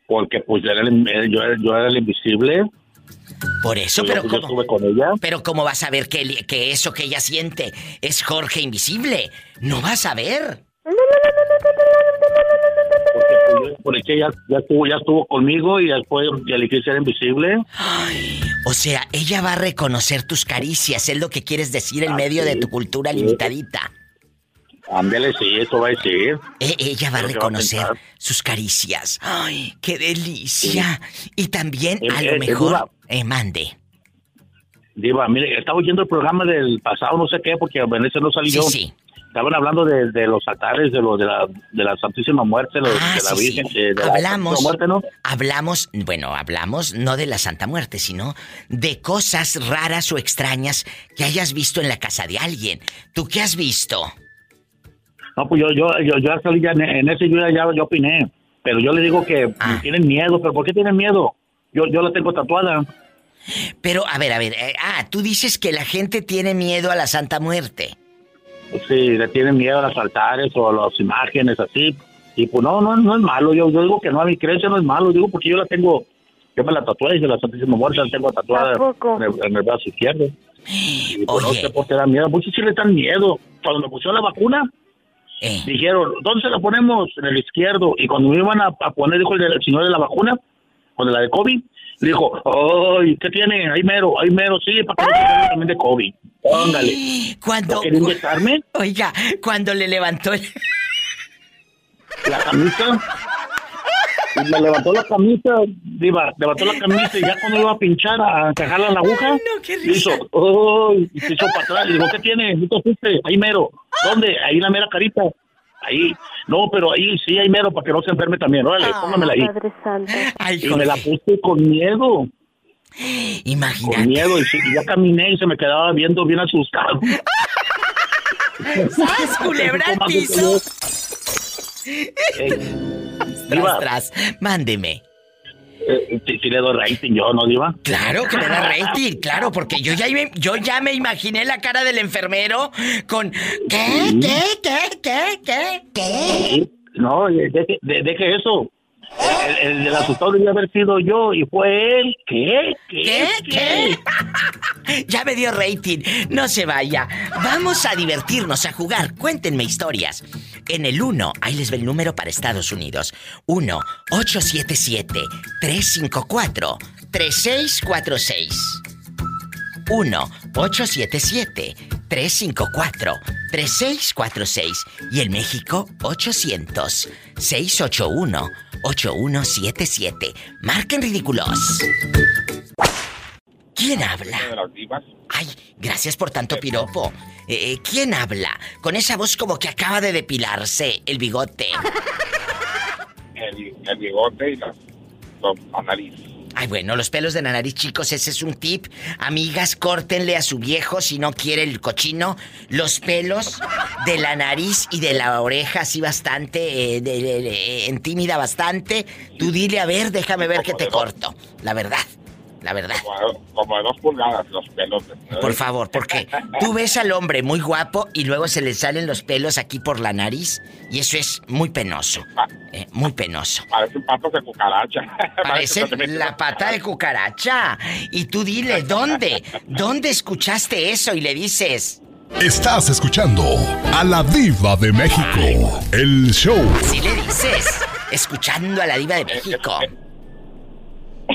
Porque pues yo era el, yo era, yo era el invisible. Por eso, pero yo ¿cómo? con ella. Pero ¿cómo vas a ver que, que eso que ella siente es Jorge Invisible? No vas a ver. Porque, pues, ella ya estuvo, ya estuvo conmigo y después ya elegí ser invisible. O sea, ella va a reconocer tus caricias, es lo que quieres decir en medio de tu cultura limitadita. Ándale, sí, eso va a decir. E- ella va a va reconocer sus caricias. ¡Ay, qué delicia! Y también, Eh, a eh, lo eh, mejor, eh, mande. Diva, mire, estaba oyendo el programa del pasado, no sé qué, porque en ese no salí Sí, sí. Estaban hablando de, de los altares, de, lo, de, la, de la Santísima Muerte, lo- Ah, de la Virgen, sí. de, la Hablamos, Santísima Muerte, ¿no? hablamos, bueno, hablamos no de la Santa Muerte, sino de cosas raras o extrañas que hayas visto en la casa de alguien. ¿Tú qué has visto? No, pues yo, yo, yo, yo ya en, en ese, yo ya, ya yo opiné. Pero yo le digo que Ah. tienen miedo, pero ¿por qué tienen miedo? Yo, yo la tengo tatuada. Pero, a ver, a ver, eh, ah, tú dices que la gente tiene miedo a la Santa Muerte. Sí, le tienen miedo a los altares o a las imágenes así. Y pues no, no, no es malo. Yo, yo digo que no, a mi creencia no es malo. Digo porque yo la tengo, yo me la tatué y de la Santísima Muerte la tengo tatuada en el, en el brazo izquierdo. Y pues no sé por qué da miedo. Muchos sí le dan miedo. Cuando me pusieron la vacuna, Eh. dijeron, ¿dónde se la ponemos? En el izquierdo. Y cuando me iban a, a poner, dijo el, señor de la vacuna, cuando la de COVID, dijo, ¡ay, qué tiene! Ahí mero, ahí mero, sí, para que no se enferme también de COVID. Póngale. Cuando. ¿No inyectarme? Oiga, cuando le levantó el. la camisa. Y me levantó la camisa, diva, levantó la camisa y ya cuando iba a pinchar, a encajarla en la aguja, hizo, ¡ay! y se hizo para atrás. Y digo, ¿qué tiene? ¿No te fuiste? Ahí mero. ¿Dónde? Ahí la mera carita. Ahí. No, pero ahí sí, ahí mero, para que no se enferme también. Órale, póngamela ahí. Padre Santo. Ay, Y me la puse con miedo. Imagínate. Con miedo. Y, ya caminé y se me quedaba viendo bien asustado. ¡Sas, culebra al piso! Tras, tras, mándeme. Eh, sí, sí le doy rating yo, ¿no, Diva? Claro que le da rating, claro, porque yo ya, me- yo ya me imaginé la cara del enfermero con ¿qué? ¿Qué? ¿Qué? ¿Qué? ¿Qué? No, de- deje, de- deje eso. El, el del asustado debía haber sido yo y fue él. ¿Qué? ¿Qué? ¿Qué? ya me dio rating. No se vaya. Vamos a divertirnos, a jugar. Cuéntenme historias. En el 1, ahí les ve el número para Estados Unidos. 1-877-354-3646. 1-877-354-3646. Y en México, 800-681-8177. Marquen ridículos. ¿Quién habla? Ay, gracias por tanto piropo. Eh, eh, ¿Quién habla? Con esa voz como que acaba de depilarse el bigote. El, el bigote y la, la nariz. Ay, bueno, los pelos de la nariz, chicos, ese es un tip. Amigas, córtenle a su viejo si no quiere el cochino. Los pelos de la nariz y de la oreja, así bastante, eh, de- de- de- en tímida bastante. Tú dile, a ver, déjame ver que te corto. La verdad, la verdad. Como, como de dos pulgadas los pelos. Por favor, porque tú ves al hombre muy guapo y luego se le salen los pelos aquí por la nariz y eso es muy penoso. eh, muy penoso. Parecen patos de cucaracha. Parece Parece que se la pata de cucaracha. Y tú dile, ¿dónde? ¿Dónde escuchaste eso? Y le dices, Estás escuchando a la Diva de México. El show. si le dices, escuchando a la diva de México.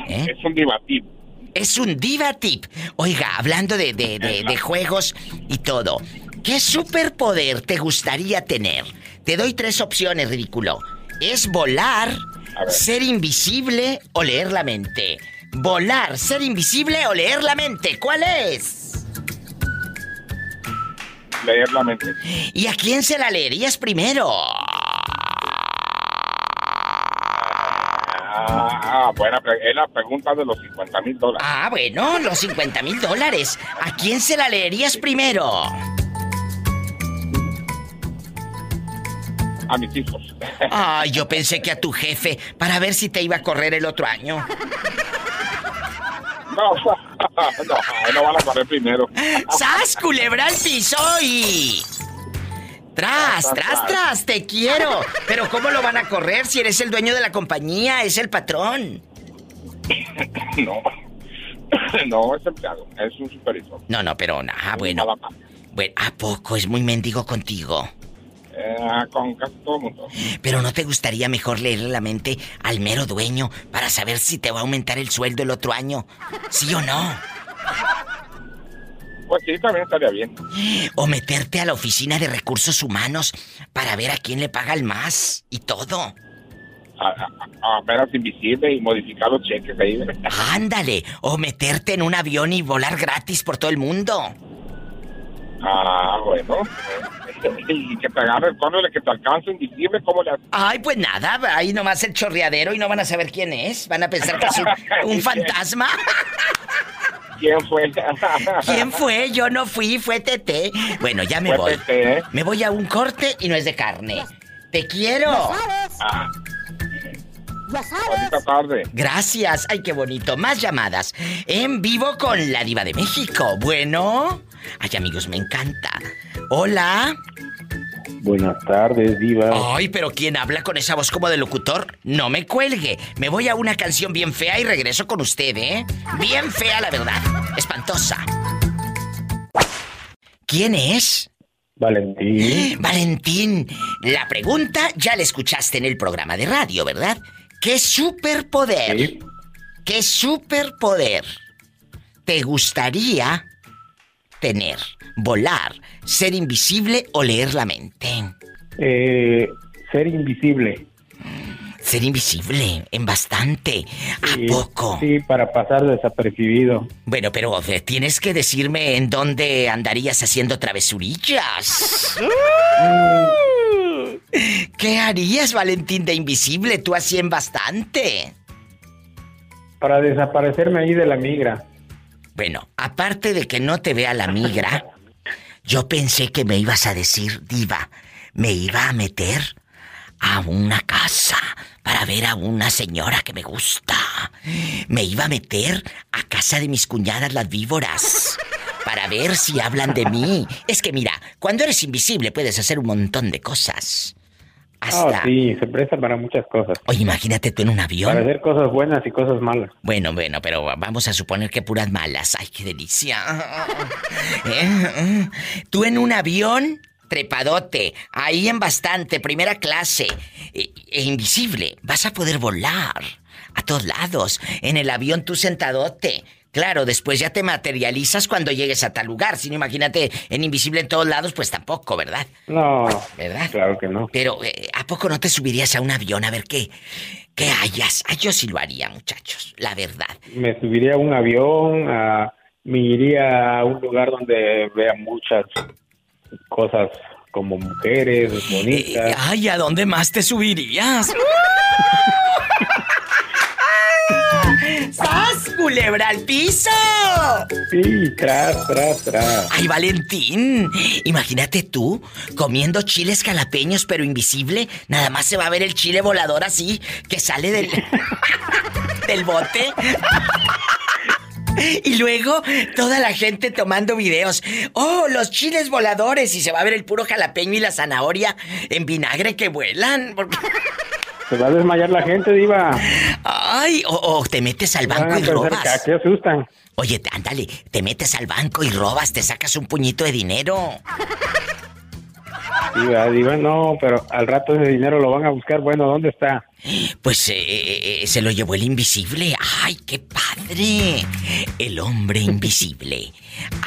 ¿Eh? Es un divatip. Es un diva tip. Oiga, hablando de, de- de- de juegos y todo, ¿qué superpoder te gustaría tener? Te doy tres opciones, ridículo. Es volar, ser invisible o leer la mente. Volar, ser invisible o leer la mente. ¿Cuál es? Leer la mente. ¿Y a quién se la leerías primero? Ah, ah, buena, pre- es la pregunta de los 50 mil dólares. Ah, bueno, los 50 mil dólares. ¿A quién se la leerías primero? A mis hijos. Ay, yo pensé que a tu jefe, para ver si te iba a correr el otro año. No, no, no van a correr primero. ¡Sas, culebra al piso y... Tras, tras, tras, te quiero. Pero ¿cómo lo van a correr si eres el dueño de la compañía? Es el patrón. No, no es empleado, es un supervisor. No, no, pero nada, bueno. Bueno, ¿a poco es muy mendigo contigo? Eh, con casi todo el mundo. Pero ¿no te gustaría mejor leerle la mente al mero dueño para saber si te va a aumentar el sueldo el otro año? ¿Sí o no? Pues sí, también estaría bien. O meterte a la oficina de recursos humanos para ver a quién le paga el más y todo. A, a, a veras invisible y modificar los cheques ahí. Ándale, o meterte en un avión y volar gratis por todo el mundo. Ah, bueno. Y que te agarre el cóndole que te alcance invisible, ¿cómo le haces? Ay, pues nada, ahí nomás el chorreadero y no van a saber quién es. Van a pensar que es un, un fantasma. ¿Quién fue? ¿Quién fue? Yo no fui, fue Tete. Bueno, ya me Fue voy. Tete, ¿eh? Me voy a un corte y no es de carne. Te quiero. Ah, Ya sabes. bonita tarde. Gracias. Ay, qué bonito. Más llamadas. En vivo con la diva de México. Bueno. Ay, amigos, me encanta. Hola. Buenas tardes, Diva. Ay, pero ¿quién habla con esa voz como de locutor? No me cuelgue. Me voy a una canción bien fea y regreso con usted, ¿eh? Bien fea, la verdad. Espantosa. ¿Quién es? Valentín. Valentín, la pregunta ya la escuchaste en el programa de radio, ¿verdad? ¿Qué superpoder? ¿Qué superpoder te gustaría tener? ¿Volar, ser invisible o leer la mente? Eh, ser invisible. Ser invisible, en bastante. ¿A poco? Sí, para pasar desapercibido. Bueno, pero eh, tienes que decirme en dónde andarías haciendo travesurillas. ¿Qué harías, Valentín, de invisible? Tú así en bastante. Para desaparecerme ahí de la migra. Bueno, aparte de que no te vea la migra, yo pensé que me ibas a decir, diva, me iba a meter a una casa para ver a una señora que me gusta. Me iba a meter a casa de mis cuñadas las víboras para ver si hablan de mí. Es que mira, cuando eres invisible puedes hacer un montón de cosas. Hasta... Ah, sí, se presta para muchas cosas. Oye, imagínate tú en un avión. Para hacer cosas buenas y cosas malas. Bueno, bueno, pero vamos a suponer que puras malas. ¡Ay, qué delicia! ¿Eh? Tú en un avión trepadote, ahí en bastante, primera clase, e, e invisible, vas a poder volar a todos lados. En el avión tú sentadote. Claro, después ya te materializas cuando llegues a tal lugar. Si no, imagínate en invisible en todos lados, pues tampoco, ¿verdad? No, ¿Verdad? claro que no. Pero, eh, ¿a poco no te subirías a un avión a ver qué, qué hayas? Ay, yo sí lo haría, muchachos, la verdad. Me subiría a un avión, a- me iría a un lugar donde vea muchas cosas como mujeres bonitas. Ay, ¿a dónde más te subirías? ¡Sas, culebra al piso! Sí, tras, tras, tras. Ay, Valentín, imagínate tú comiendo chiles jalapeños pero invisible, nada más se va a ver el chile volador así que sale del del bote. Y luego toda la gente tomando videos. Oh, los chiles voladores y se va a ver el puro jalapeño y la zanahoria en vinagre que vuelan. Se va a desmayar la gente, diva. Ay, o, o te metes al banco y pensar robas. aquí asustan. Oye, ándale, te metes al banco y robas, te sacas un puñito de dinero. Diva, diva, no, pero al rato ese dinero lo van a buscar. Bueno, ¿dónde está? Pues eh, eh, se lo llevó el invisible. ¡Ay, qué padre! El hombre invisible.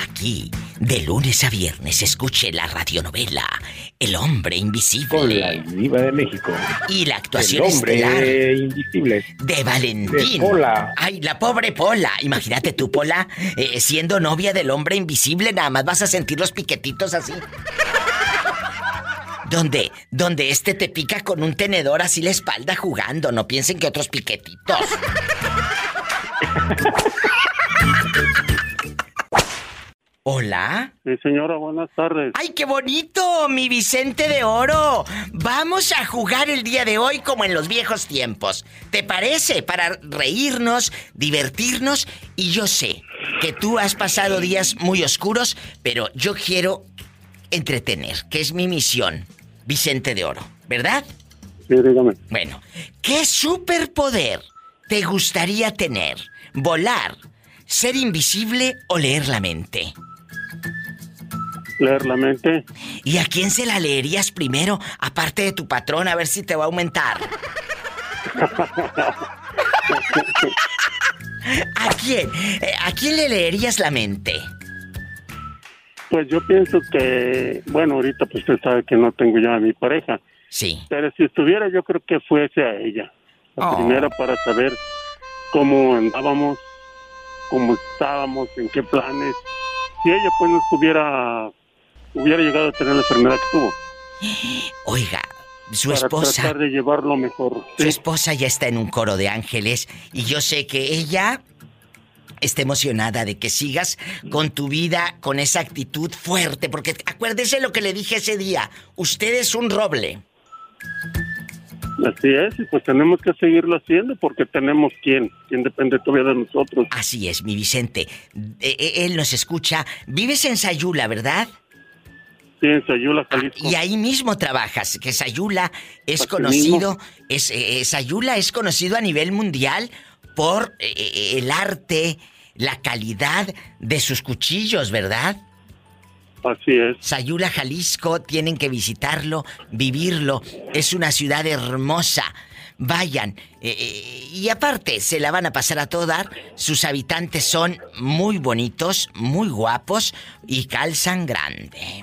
Aquí, de lunes a viernes, escuche la radionovela El hombre invisible. Con la diva de México. Y la actuación El hombre estelar invisible. de Valentín. De Pola. Ay, la pobre Pola. Imagínate tú, Pola, eh, siendo novia del hombre invisible, nada más vas a sentir los piquetitos así. Donde, donde este te pica con un tenedor así la espalda jugando. No piensen que otros piquetitos. Hola. Sí, señora, buenas tardes. ¡Ay, qué bonito! Mi Vicente de Oro. Vamos a jugar el día de hoy como en los viejos tiempos. ¿Te parece? Para reírnos, divertirnos. Y yo sé que tú has pasado días muy oscuros, pero yo quiero entretener, que es mi misión. Vicente de Oro, ¿verdad? Sí, dígame. Bueno, ¿qué superpoder te gustaría tener? ¿Volar, ser invisible o leer la mente? Leer la mente. ¿Y a quién se la leerías primero, aparte de tu patrón, a ver si te va a aumentar? ¿A quién? Eh, ¿A quién le leerías la mente? Pues yo pienso que, bueno, ahorita pues usted sabe que no tengo ya a mi pareja. Sí. Pero si estuviera yo creo que fuese a ella. La Oh. primera para saber cómo andábamos, cómo estábamos, en qué planes. Si ella pues no estuviera, hubiera llegado a tener la enfermedad que tuvo. Oiga, su para esposa. tratar de llevarlo mejor. Su esposa ya está en un coro de ángeles y yo sé que ella está emocionada de que sigas con tu vida con esa actitud fuerte, porque acuérdese lo que le dije ese día, usted es un roble. Así es, y pues tenemos que seguirlo haciendo porque tenemos quien, quien depende todavía de nosotros. Así es, mi Vicente. Eh, eh, Él nos escucha. Vives en Sayula, ¿verdad? Sí, en Sayula, Jalisco. Y ahí mismo trabajas, que Sayula es Así conocido, es, eh, eh, Sayula es conocido a nivel mundial por eh, eh, el arte, la calidad de sus cuchillos, ¿verdad? Así es. Sayula, Jalisco, tienen que visitarlo, vivirlo. Es una ciudad hermosa. Vayan. eh, eh, y aparte, se la van a pasar a todo dar. Sus habitantes son muy bonitos, muy guapos y calzan grande.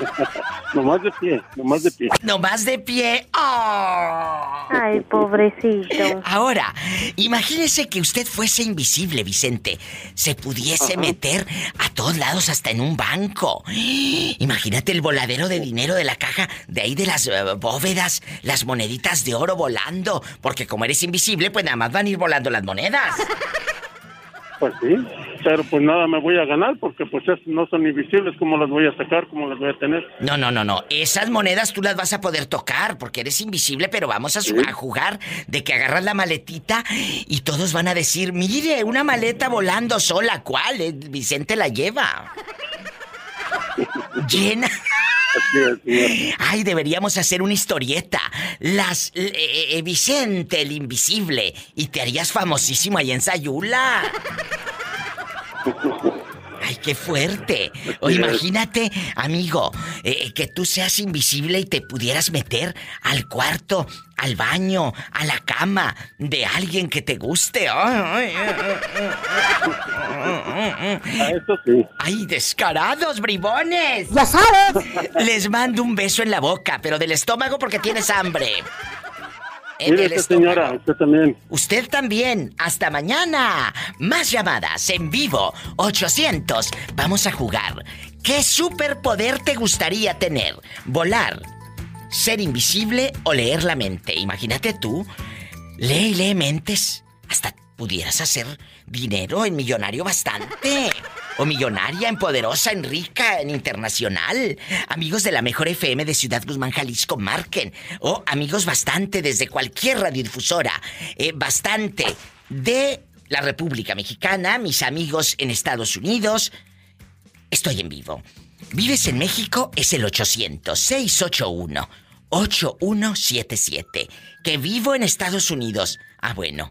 nomás de pie, nomás de pie. Nomás de pie. ¡Oh! Ay, pobrecito. Ahora, imagínese que usted fuese invisible, Vicente. Se pudiese meter a todos lados, hasta en un banco. Imagínate el voladero de dinero de la caja, de ahí de las eh, bóvedas, las moneditas de oro volando. Porque como eres invisible, pues nada más van a ir volando las monedas. Pues sí, pero pues nada me voy a ganar porque pues es- no son invisibles, ¿cómo las voy a sacar? ¿Cómo las voy a tener? No, no, no, no. Esas monedas tú las vas a poder tocar porque eres invisible, pero vamos a jugar de que agarras la maletita y todos van a decir, mire, una maleta volando sola, ¿cuál? Eh, Vicente la lleva. Llena. Ay, deberíamos hacer una historieta. Las eh, eh, Vicente el invisible y te harías famosísimo ahí en Sayula. Ay, qué fuerte. O imagínate, amigo, eh, que tú seas invisible y te pudieras meter al cuarto, al baño, a la cama de alguien que te guste. Eso sí. ¡Ay, descarados, bribones! ¡Ya sabes! Les mando un beso en la boca, pero del estómago porque tienes hambre. En Mire, el esta estómago. señora, usted también. Usted también. Hasta mañana. Más llamadas en vivo. 800. Vamos a jugar. ¿Qué superpoder te gustaría tener? ¿Volar? ¿Ser invisible o leer la mente? Imagínate tú. Lee y lee mentes. Hasta pudieras hacer dinero en millonario bastante. O millonaria, en poderosa, en rica, en internacional. Amigos de la mejor FM de Ciudad Guzmán, Jalisco, marquen. O amigos bastante desde cualquier radiodifusora. Eh, bastante de la República Mexicana, mis amigos en Estados Unidos. Estoy en vivo. ¿Vives en México? Es el 800-681-8177. Que vivo en Estados Unidos. Ah, bueno.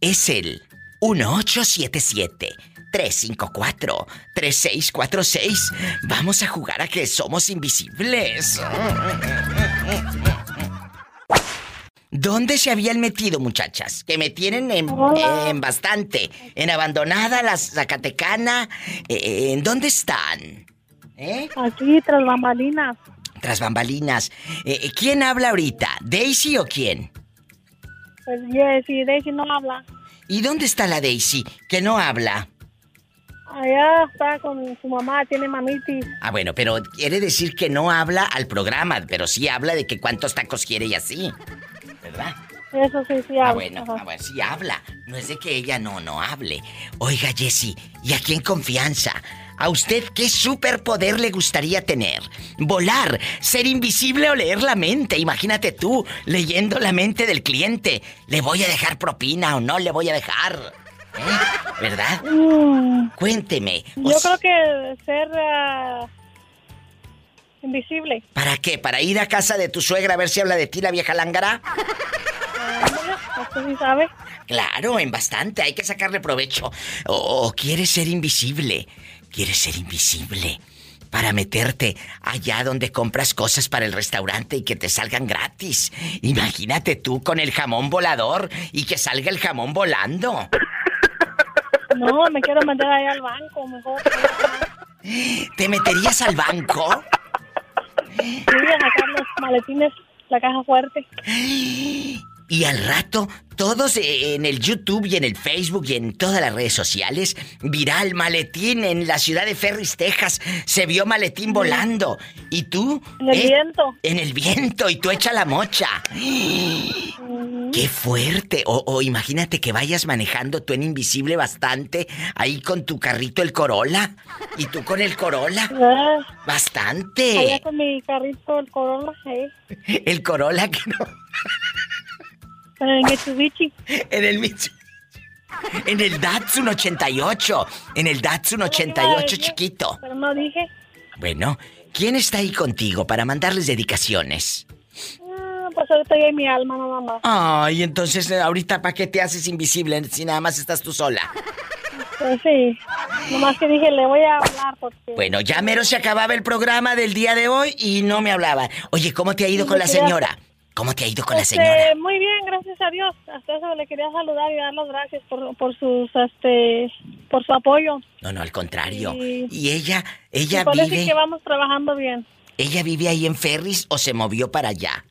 Es el 1877-354-3646. Vamos a jugar a que somos invisibles. ¿Dónde se habían metido, muchachas? Que me tienen en, en bastante. En abandonada, la Zacatecana. Eh, ¿En dónde están? ¿Eh? Aquí, tras bambalinas. Tras bambalinas. Eh, eh, ¿Quién habla ahorita? ¿Daisy o quién? Pues Jessy, Daisy no habla. ¿Y dónde está la Daisy? Que no habla. Allá está con su mamá, tiene mamitis. Ah, bueno, pero quiere decir que no habla al programa, pero sí habla de que cuántos tacos quiere y así. ¿Verdad? Eso sí, sí habla. Ah, bueno, ah, bueno, sí habla. No es de que ella no, no hable. Oiga, Jessie, ¿y aquí en confianza? ¿A usted qué superpoder le gustaría tener? ¿Volar? ¿Ser invisible o leer la mente? Imagínate tú, leyendo la mente del cliente. ¿Le voy a dejar propina o no le voy a dejar? ¿Eh? ¿Verdad? Mm, Cuénteme. yo creo que ser ah, invisible. ¿Para qué? ¿Para ir a casa de tu suegra a ver si habla de ti la vieja lángara? ¿Usted sí sabe? Claro, en bastante. Hay que sacarle provecho. O, o quieres ser invisible. Quieres ser invisible. Para meterte allá donde compras cosas para el restaurante y que te salgan gratis. Imagínate tú con el jamón volador y que salga el jamón volando. No, me quiero meter allá al banco, mejor. ¿Te meterías al banco? Sí, a sacar los maletines, la caja fuerte. Y al rato, todos en el YouTube y en el Facebook y en todas las redes sociales, viral maletín en la ciudad de Ferris, Texas. Se vio maletín volando. ¿Y tú? En el eh, viento. En el viento y tú echa la mocha. ¡Qué fuerte! O, o imagínate que vayas manejando tú en invisible bastante, ahí con tu carrito el Corolla. ¿Y tú con el Corolla? Ah, Bastante. allá con mi carrito, el Corolla. El Corolla que no. En el Mitsubishi. En el Mitsubishi. En el Datsun 88. En el Datsun 88 chiquito. Pero no dije. Bueno, ¿quién está ahí contigo para mandarles dedicaciones? Ah, pues ahorita ya mi alma nada más. Ay, entonces eh, ahorita ¿para qué te haces invisible si nada más estás tú sola? Pues sí. Nomás que dije, le voy a hablar porque... Bueno, ya mero se acababa el programa del día de hoy y no me hablaba. Oye, ¿cómo te ha ido Sí, con la señora? ¿Cómo te ha ido con la Este, señora? Muy bien, gracias a Dios. Hasta eso le quería saludar y dar las gracias por, por sus, este, por su apoyo. No, no, al contrario. Sí. Y ella, ella Y parece vive, que vamos trabajando bien. ella vive ahí en Ferris o se movió para allá.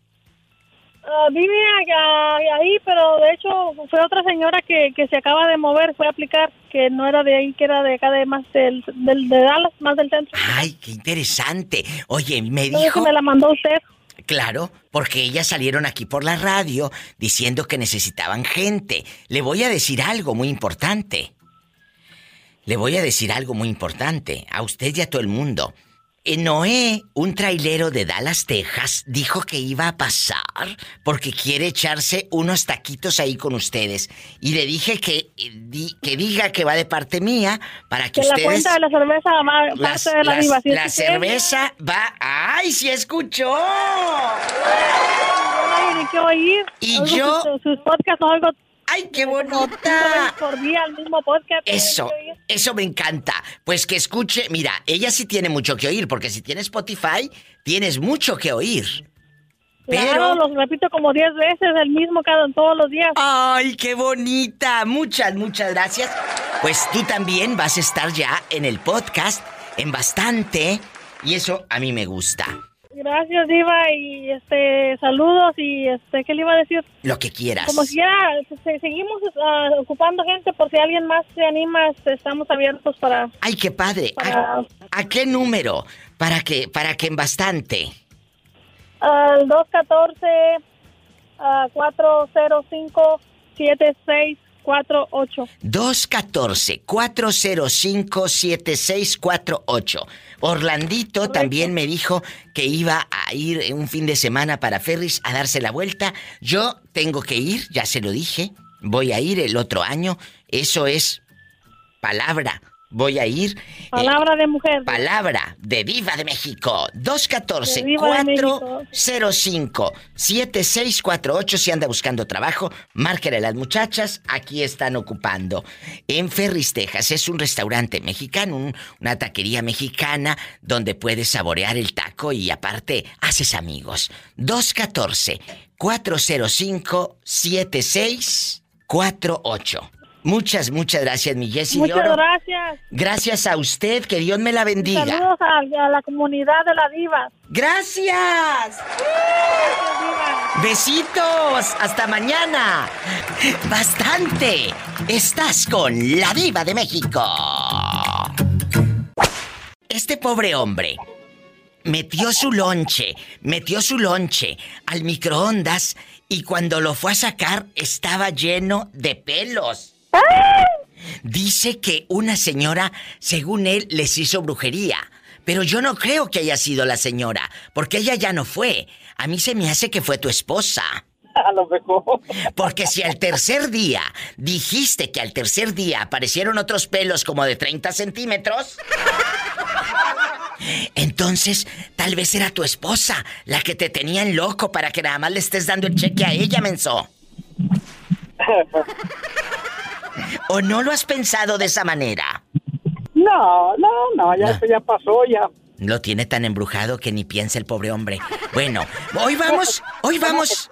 Ah, vive allá- ahí, pero de hecho fue otra señora que, que se acaba de mover, fue a aplicar, que no era de ahí, que era de acá, de más del, del de Dallas, más del centro. Ay, qué interesante. Oye, me dijo. me la mandó usted. Claro, porque ellas salieron aquí por la radio diciendo que necesitaban gente. Le voy a decir algo muy importante. Le voy a decir algo muy importante a usted y a todo el mundo. Eh, Noé, un trailero de Dallas, Texas, dijo que iba a pasar porque quiere echarse unos taquitos ahí con ustedes. Y le dije que, eh, di- que diga que va de parte mía para que, Que la ustedes... cuenta de la cerveza va Las- parte de la las- diva. si es la que cerveza va... ¡Ay, sí escuchó! Que oír. Y yo- Sus, sus podcasts, oigo ¡Ay, qué bonita! veces por día el mismo podcast. Eso, eso me encanta. Pues que escuche, mira, ella sí tiene mucho que oír, porque si tienes Spotify, tienes mucho que oír. Claro, Pero... los repito como 10 veces, el mismo cada todos los días. ¡Ay, qué bonita! Muchas, muchas gracias. Pues tú también vas a estar ya en el podcast, en bastante, y eso a mí me gusta. Gracias, Diva, y este, saludos, y este, ¿qué le iba a decir? Lo que quieras. Como si ya se- seguimos ah, ocupando gente, por si alguien más se anima, este, estamos abiertos para... ¡Ay, qué padre! ¿A, a qué número? Para que, para que en bastante. Al 214 ah, 405 7648. 214-405-7648. Orlandito también me dijo que iba a ir un fin de semana para Ferris a darse la vuelta. Yo tengo que ir, ya se lo dije. Voy a ir el otro año. Eso es palabra. Voy a ir. eh, Palabra de mujer. Palabra de Viva de México. De Viva de México. 214-405-7648. Si anda buscando trabajo, márquele a las muchachas. Aquí están ocupando. En Ferris, Texas. Es un restaurante mexicano, un- una taquería mexicana donde puedes saborear el taco y aparte haces amigos. 214-405-7648. Muchas, muchas gracias, mi Jessie de Muchas Oro. gracias. Gracias a usted, que Dios me la bendiga. Saludos a, a la comunidad de la Diva. Gracias. Besitos. Hasta mañana. Bastante. Estás con la diva de México. Este pobre hombre metió su lonche, metió su lonche al microondas y cuando lo fue a sacar estaba lleno de pelos. Dice que una señora, según él, les hizo brujería. Pero yo no creo que haya sido la señora, porque ella ya no fue. A mí se me hace que fue tu esposa. A lo mejor. Porque si al tercer día dijiste que al tercer día aparecieron otros pelos como de 30 centímetros, entonces tal vez era tu esposa la que te tenía en loco para que nada más le estés dando el cheque a ella, menso. ¿O no lo has pensado de esa manera? No, no, no, ya, No. ya pasó, ya. Lo tiene tan embrujado que ni piensa el pobre hombre. Bueno, hoy vamos, hoy vamos.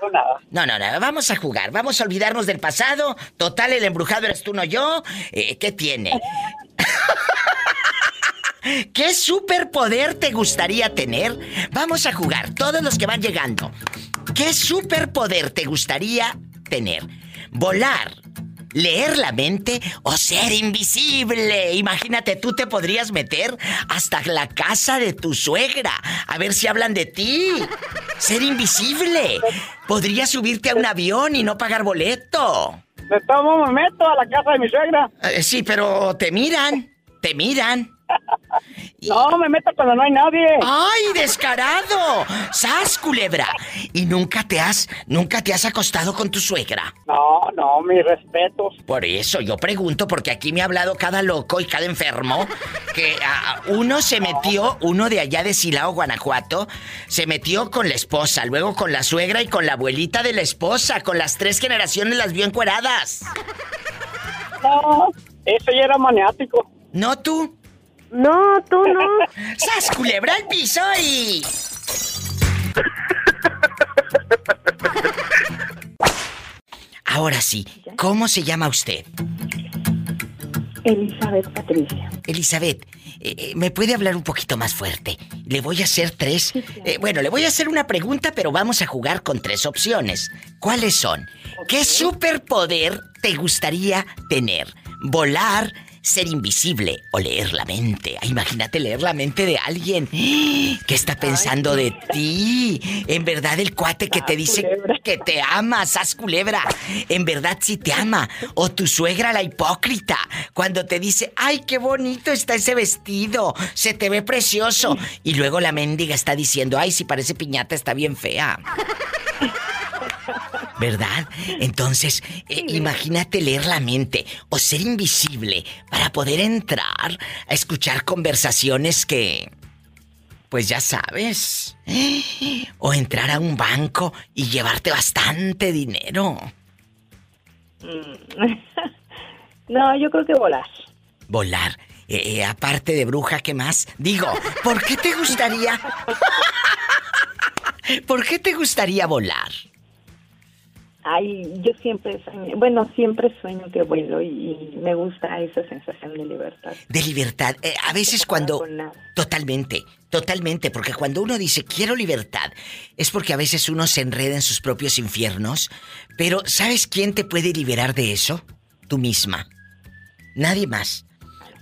No, no, no, vamos a jugar, vamos a olvidarnos del pasado. Total, el embrujado eres tú, no yo. Eh, ¿Qué tiene? ¿Qué superpoder te gustaría tener? Vamos a jugar, todos los que van llegando. ¿Qué superpoder te gustaría tener? ¿Volar? ¿Leer la mente o ser invisible? Imagínate, tú te podrías meter hasta la casa de tu suegra a ver si hablan de ti. Ser invisible. Podrías subirte a un avión y no pagar boleto. Me tomo, me meto a la casa de mi suegra. Eh, sí, pero te miran, te miran. No, me meto cuando no hay nadie. ¡Ay, descarado! ¡Sas, culebra! ¿Y nunca te has, nunca te has acostado con tu suegra? No, no, mis respetos. Por eso yo pregunto, porque aquí me ha hablado cada loco y cada enfermo, que uno se metió, uno de allá de Silao, Guanajuato, se metió con la esposa, luego con la suegra y con la abuelita de la esposa, con las tres generaciones las vio encueradas. No, ese ya era maniático. ¿No tú? No, tú no. ¡Sas, culebra al piso y... Ahora sí, ¿cómo se llama usted? Elizabeth Patricia. Elizabeth, eh, eh, ¿me puede hablar un poquito más fuerte? Le voy a hacer tres... eh, bueno, le voy a hacer una pregunta, pero vamos a jugar con tres opciones. ¿Cuáles son? ¿Qué superpoder te gustaría tener? ¿Volar? ¿Ser invisible o leer la mente? Ah, imagínate leer la mente de alguien que está pensando de ti. En verdad el cuate que te dice que te ama, sas culebra. En verdad sí te ama. O tu suegra la hipócrita. Cuando te dice, ay, qué bonito está ese vestido. Se te ve precioso. Y luego la mendiga está diciendo, ay, si parece piñata está bien fea. ¿Verdad? Entonces, eh, imagínate leer la mente o ser invisible para poder entrar a escuchar conversaciones que... Pues ya sabes. O entrar a un banco y llevarte bastante dinero. Mm. no, yo creo que volar. Volar. Eh, eh, aparte de bruja, ¿qué más? Digo, ¿por qué te gustaría... ¿Por qué te gustaría volar? Ay, yo siempre sueño, bueno, siempre sueño que vuelo y, y me gusta esa sensación de libertad. De libertad. Eh, a veces cuando... Totalmente, totalmente, porque cuando uno dice quiero libertad, es porque a veces uno se enreda en sus propios infiernos, pero ¿sabes quién te puede liberar de eso? Tú misma. Nadie más.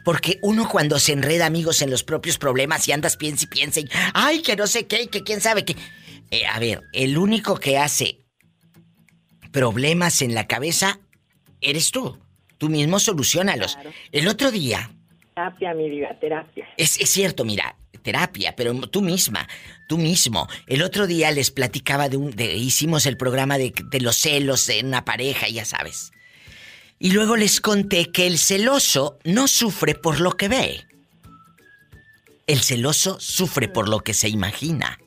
Porque uno cuando se enreda, amigos, en los propios problemas y andas piensa y piensa y, ay, que no sé qué, que quién sabe qué. Eh, a ver, el único que hace problemas en la cabeza eres tú. Tú mismo solucionalos. El otro día, Terapia, mi vida, terapia. es, es cierto, mira, terapia, pero tú misma, tú mismo. El otro día les platicaba de un. De, hicimos el programa de, de los celos en una pareja, ya sabes. Y luego les conté que el celoso no sufre por lo que ve. El celoso sufre por lo que se imagina.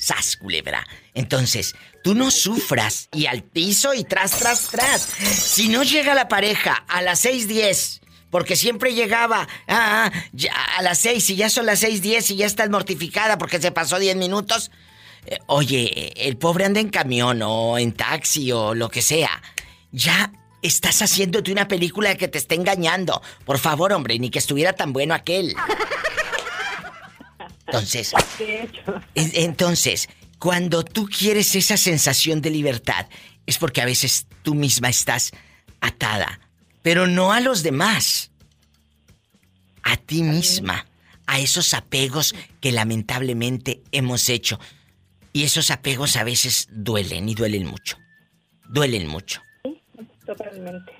¡Sas, culebra! Entonces, tú no sufras y al piso y tras, tras, tras. Si no llega la pareja a las 6.10, porque siempre llegaba ah, ya, a las 6 y ya son las 6.10 y ya estás mortificada porque se pasó 10 minutos. eh, oye, el pobre anda en camión o en taxi o lo que sea. Ya estás haciéndote una película que te está engañando. Por favor, hombre, ni que estuviera tan bueno aquel. Entonces, De hecho. en- Entonces, cuando tú quieres esa sensación de libertad, es porque a veces tú misma estás atada, pero no a los demás, a ti misma, a esos apegos que lamentablemente hemos hecho. Y esos apegos a veces duelen y duelen mucho. Duelen mucho.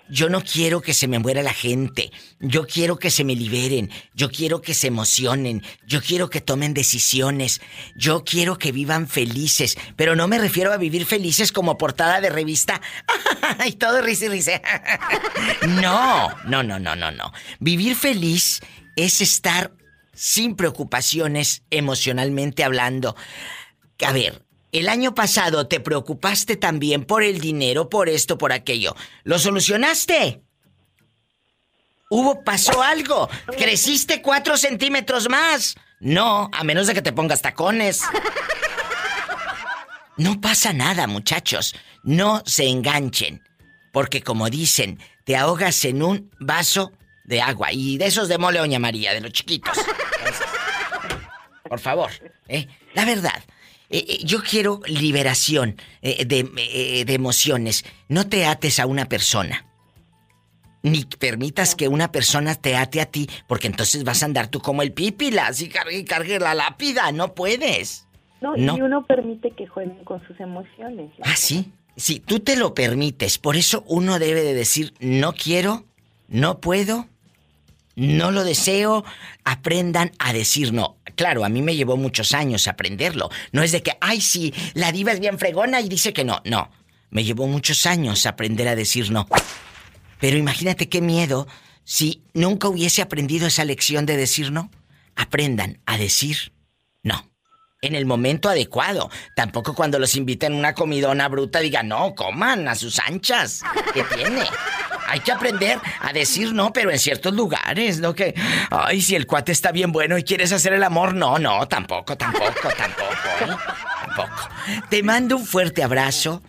Yo no quiero que se me muera la gente. Yo quiero que se me liberen. Yo quiero que se emocionen. Yo quiero que tomen decisiones. Yo quiero que vivan felices. Pero no me refiero a vivir felices como portada de revista. y todo risa y risa. no, no, no, no, no, no. Vivir feliz es estar sin preocupaciones emocionalmente hablando. A ver, el año pasado te preocupaste también por el dinero, por esto, por aquello. ¿Lo solucionaste? ¿Hubo, pasó algo? ¿Creciste cuatro centímetros más? No, a menos de que te pongas tacones. No pasa nada, muchachos. No se enganchen. Porque como dicen, te ahogas en un vaso de agua. Y de esos de mole, doña María, de los chiquitos. Por favor, ¿eh? La verdad. Eh, eh, yo quiero liberación eh, de, de emociones. No te ates a una persona. Ni permitas que una persona te ate a ti, porque entonces vas a andar tú como el pípila, así cargue y cargue la lápida. No puedes. No, No. y uno permite que jueguen con sus emociones. Ah, sí. Sí, tú te lo permites. Por eso uno debe de decir, no quiero, no puedo, no lo deseo. Aprendan a decir no. Claro, a mí me llevó muchos años aprenderlo. No es de que, ay, sí, la diva es bien fregona y dice que no. No. Me llevó muchos años aprender a decir no. Pero imagínate qué miedo si nunca hubiese aprendido esa lección de decir no. Aprendan a decir no. En el momento adecuado. Tampoco cuando los inviten a una comidona bruta digan, no, coman a sus anchas. ¿Qué tiene? Hay que aprender a decir no, pero en ciertos lugares, ¿no? Que, ay, si el cuate está bien bueno y quieres hacer el amor, no, no, tampoco, tampoco, tampoco, ¿eh? Tampoco. Te mando un fuerte abrazo.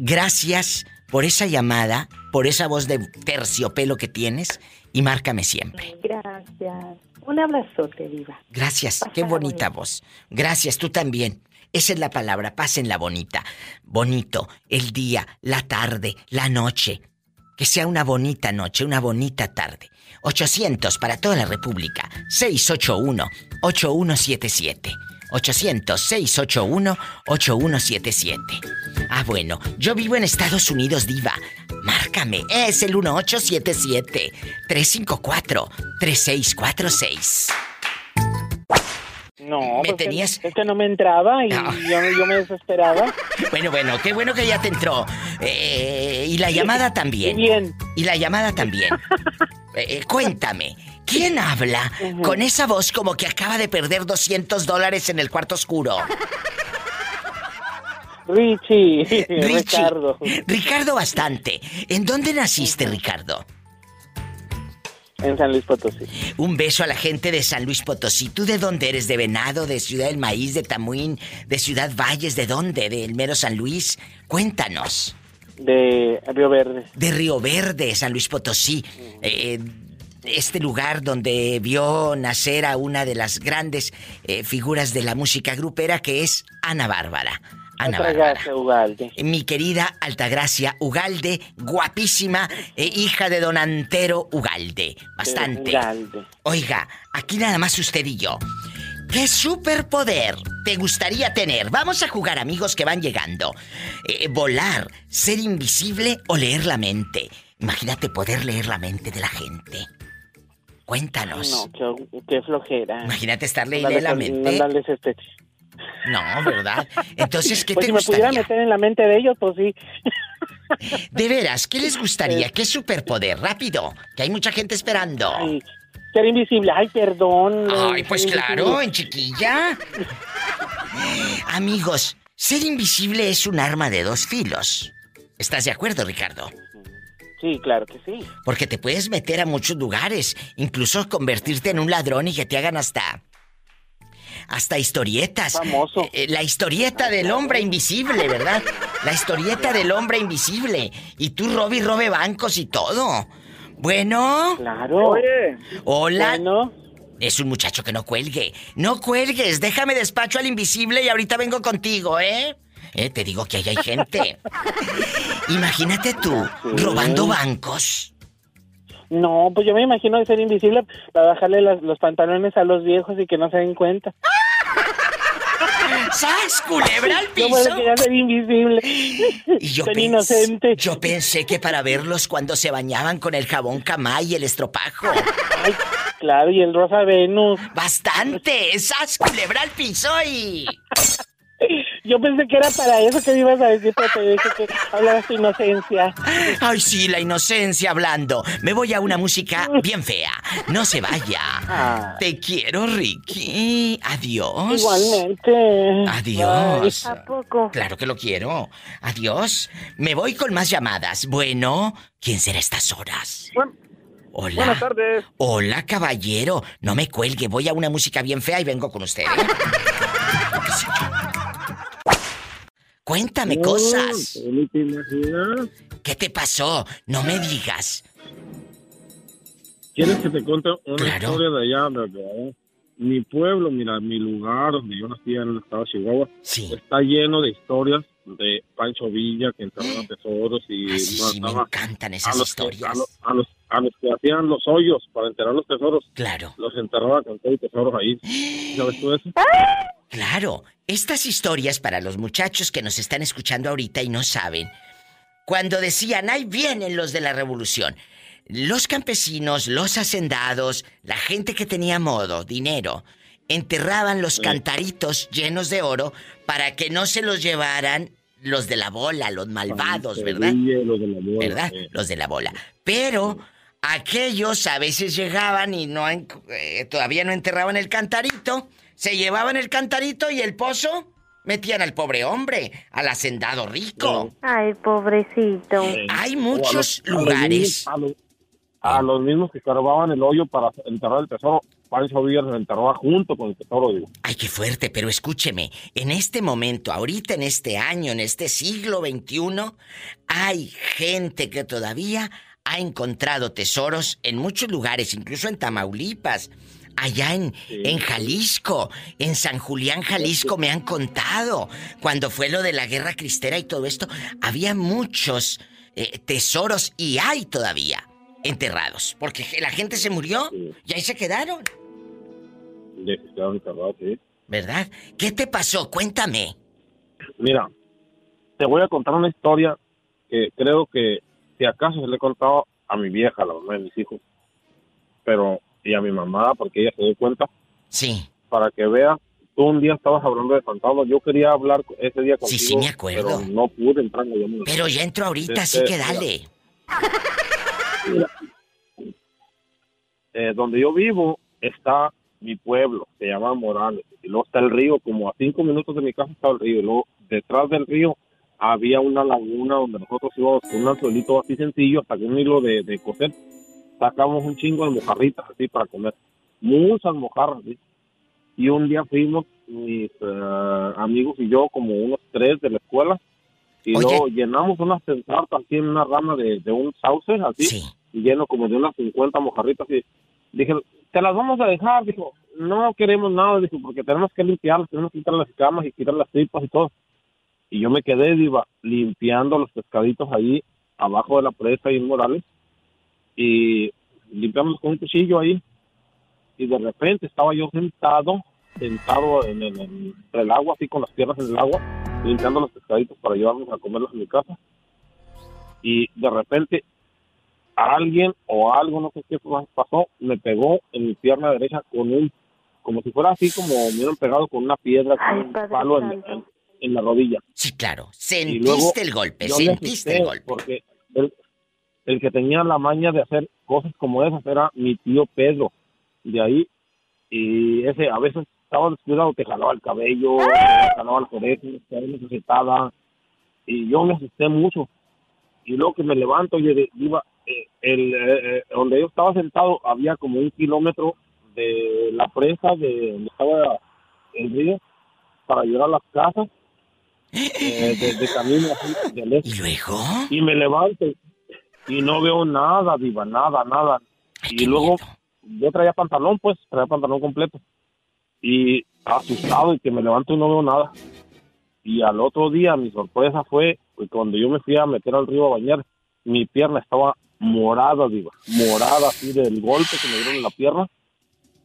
Gracias por esa llamada, por esa voz de terciopelo que tienes y márcame siempre. Gracias. Un abrazote, Diva. Gracias, qué bonita voz. Gracias, tú también. Esa es la palabra, pásenla bonita. Bonito, el día, la tarde, la noche. Que sea una bonita noche, una bonita tarde. 800 para toda la República. 681-8177. 800-681-8177. Ah, bueno, yo vivo en Estados Unidos, diva. Márcame, es el 1877-354-3646. No, Me pues, tenías- Es que no me entraba y No. yo, yo me desesperaba. Bueno, bueno, qué bueno que ya te entró. Eh, y la llamada también. Bien. Y la llamada también. Eh, cuéntame, ¿quién habla con esa voz como que acaba de perder 200 dólares en el cuarto oscuro? Richie, Richie. Ricardo. Ricardo bastante. ¿En dónde naciste, Ricardo? En San Luis Potosí. Un beso a la gente de San Luis Potosí. ¿Tú de dónde eres? ¿De Venado? ¿De Ciudad del Maíz? ¿De Tamuín? ¿De Ciudad Valles? ¿De dónde? ¿Del mero San Luis? Cuéntanos. De Río Verde. De Río Verde, San Luis Potosí. Eh, este lugar donde vio nacer a una de las grandes eh, figuras de la música grupera que es Ana Bárbara. Ana. Altagracia Ugalde. Mi querida Altagracia Ugalde, guapísima, eh, hija de don Antero Ugalde. Bastante. Ugalde. Oiga, aquí nada más usted y yo. ¿Qué superpoder te gustaría tener? Vamos a jugar, amigos que van llegando. Eh, volar, ser invisible o leer la mente. Imagínate poder leer la mente de la gente. Cuéntanos. No, qué, qué flojera. Imagínate estarle Darles- la mente. darles este- No, ¿verdad? Entonces, ¿qué Pues te si me pudiera gustaría? meter en la mente de ellos, pues sí. De veras, ¿qué les gustaría? ¿Qué superpoder? Rápido, que hay mucha gente esperando. Ser invisible. Ay, perdón. Ay, pues claro, invisible. en chiquilla. Amigos, ser invisible es un arma de dos filos. ¿Estás de acuerdo, Ricardo? Sí, claro que sí. Porque te puedes meter a muchos lugares, incluso convertirte en un ladrón y que te hagan hasta hasta historietas. Famoso. Eh, eh, la historieta del hombre invisible, ¿verdad? La historieta del hombre invisible. Y tú robe y robe bancos y todo. Bueno. Claro. Oye. Hola. Es un muchacho que no cuelgue. No cuelgues, déjame despacho al invisible y ahorita vengo contigo, ¿eh? Eh, te digo que ahí hay gente. Imagínate tú robando bancos. No, pues yo me imagino de ser invisible para bajarle los pantalones a los viejos y que no se den cuenta. ¡Sas, culebra al Yo piso! querer ser invisible. Y yo inocente. Yo pensé que para verlos cuando se bañaban con el jabón camay y el estropajo. Ay, claro, y el rosa Venus. Bastante. ¡Sas, culebra al piso y... Yo pensé que era para eso que me ibas a decir, pero te dije que hablaras tu inocencia. Ay, sí, la inocencia hablando. Me voy a una música bien fea. No se vaya. Te quiero, Ricky. Adiós. Igualmente. Adiós. ¿A poco? Claro que lo quiero. Adiós. Me voy con más llamadas. Bueno, ¿quién será a estas horas? Hola. Buenas tardes. Hola, caballero. No me cuelgue. Voy a una música bien fea y vengo con usted. ¿eh? Cuéntame cosas. ¿Ni te imaginas? ¿Qué te pasó? No me digas. ¿Quieres que te cuente una Claro. historia de allá, de, mi pueblo, mira, mi lugar donde yo nací en el estado de Chihuahua, está lleno de historias de Pancho Villa que enterraba tesoros y Ah, sí, sí, me encantan a esas los, que, a, historias. los, a, los, a los que hacían los hoyos para enterrar los tesoros. Claro. Los enterraba con todo y tesoros ahí. ¿Sabes tú eso? Claro, estas historias para los muchachos que nos están escuchando ahorita y no saben, cuando decían, ahí vienen los de la revolución, los campesinos, los hacendados, la gente que tenía modo, dinero, enterraban los cantaritos llenos de oro para que no se los llevaran los de la bola, los malvados, ¿verdad? Los de la bola, ¿Verdad? Los de la bola. Pero aquellos a veces llegaban y no eh, todavía no enterraban el cantarito, se llevaban el cantarito y el pozo metían al pobre hombre, al hacendado rico. Ay, pobrecito. Hay a muchos los- a los lugares. A los, a los mismos que carvaban el hoyo para enterrar el tesoro, Pancho Villa se enterraba junto con el tesoro, digo. Ay, qué fuerte, pero escúcheme, en este momento, ahorita en este año, en este siglo XXI, hay gente que todavía ha encontrado tesoros en muchos lugares, incluso en Tamaulipas, allá en, en Jalisco, en San Julián, Jalisco, me han contado, cuando fue lo de la guerra cristera y todo esto, había muchos eh, tesoros y hay todavía enterrados, porque la gente se murió y ahí se quedaron. Enterrados, sí. ¿Verdad? ¿Qué te pasó? Cuéntame. Mira, te voy a contar una historia que creo que si acaso se le he contado a mi vieja, a la mamá de mis hijos, pero y a mi mamá porque ella se dio cuenta. Sí. Para que vea, tú un día estabas hablando de fantasmas, yo quería hablar ese día contigo. Sí, sí, me acuerdo. Pero no pude entrar en. Pero ya entro ahorita, así Este, que dale. mira, eh, donde yo vivo está mi pueblo, se llama Morales, y luego está el río, como a cinco minutos de mi casa está el río, y luego detrás del río había una laguna donde nosotros íbamos con un anzuelito así sencillo, hasta que un hilo de, de coser, sacamos un chingo de mojarritas así para comer, muchas mojarras, ¿sí? y un día fuimos mis eh, amigos y yo, como unos tres de la escuela, y Oye. luego llenamos unas sensartas así en una rama de, de un sauce, así, y lleno como de unas 50 mojarritas, y dije, te las vamos a dejar, dijo, no queremos nada, dijo, porque tenemos que limpiarlas, tenemos que quitar las camas y quitar las tripas y todo. Y yo me quedé, diva, limpiando los pescaditos ahí, abajo de la presa y en Morales, y limpiamos con un cuchillo ahí, y de repente estaba yo sentado, sentado en el, en- entre el agua, así con las piernas en el agua, limpiando los pescaditos para llevarlos a comerlos en mi casa, y de repente alguien o algo, no sé qué pasó, me pegó en mi pierna derecha con un, como si fuera así como me hubieran pegado con una piedra, con un palo en, en- en la rodilla. Sí, claro. Sentiste el golpe, sentiste el golpe. Porque el, el que tenía la maña de hacer cosas como esas era mi tío Pedro. De ahí, y ese a veces estaba descuidado, te jalaba el cabello, te jalaba las orejas, te necesitaba. Y yo me asusté mucho. Y luego que me levanto, y iba, eh, el, eh, eh, donde yo estaba sentado, había como un kilómetro de la presa de donde estaba el río para llegar a las casas eh, de, de camino así, del este. ¿Y luego? Y me levanto y no veo nada, diva, nada, nada. y luego yo traía pantalón, pues, traía pantalón completo. Y asustado y que me levanto y no veo nada. Y al otro día mi sorpresa fue cuando yo me fui a meter al río a bañar, mi pierna estaba morada, diva, morada así del golpe que me dieron en la pierna.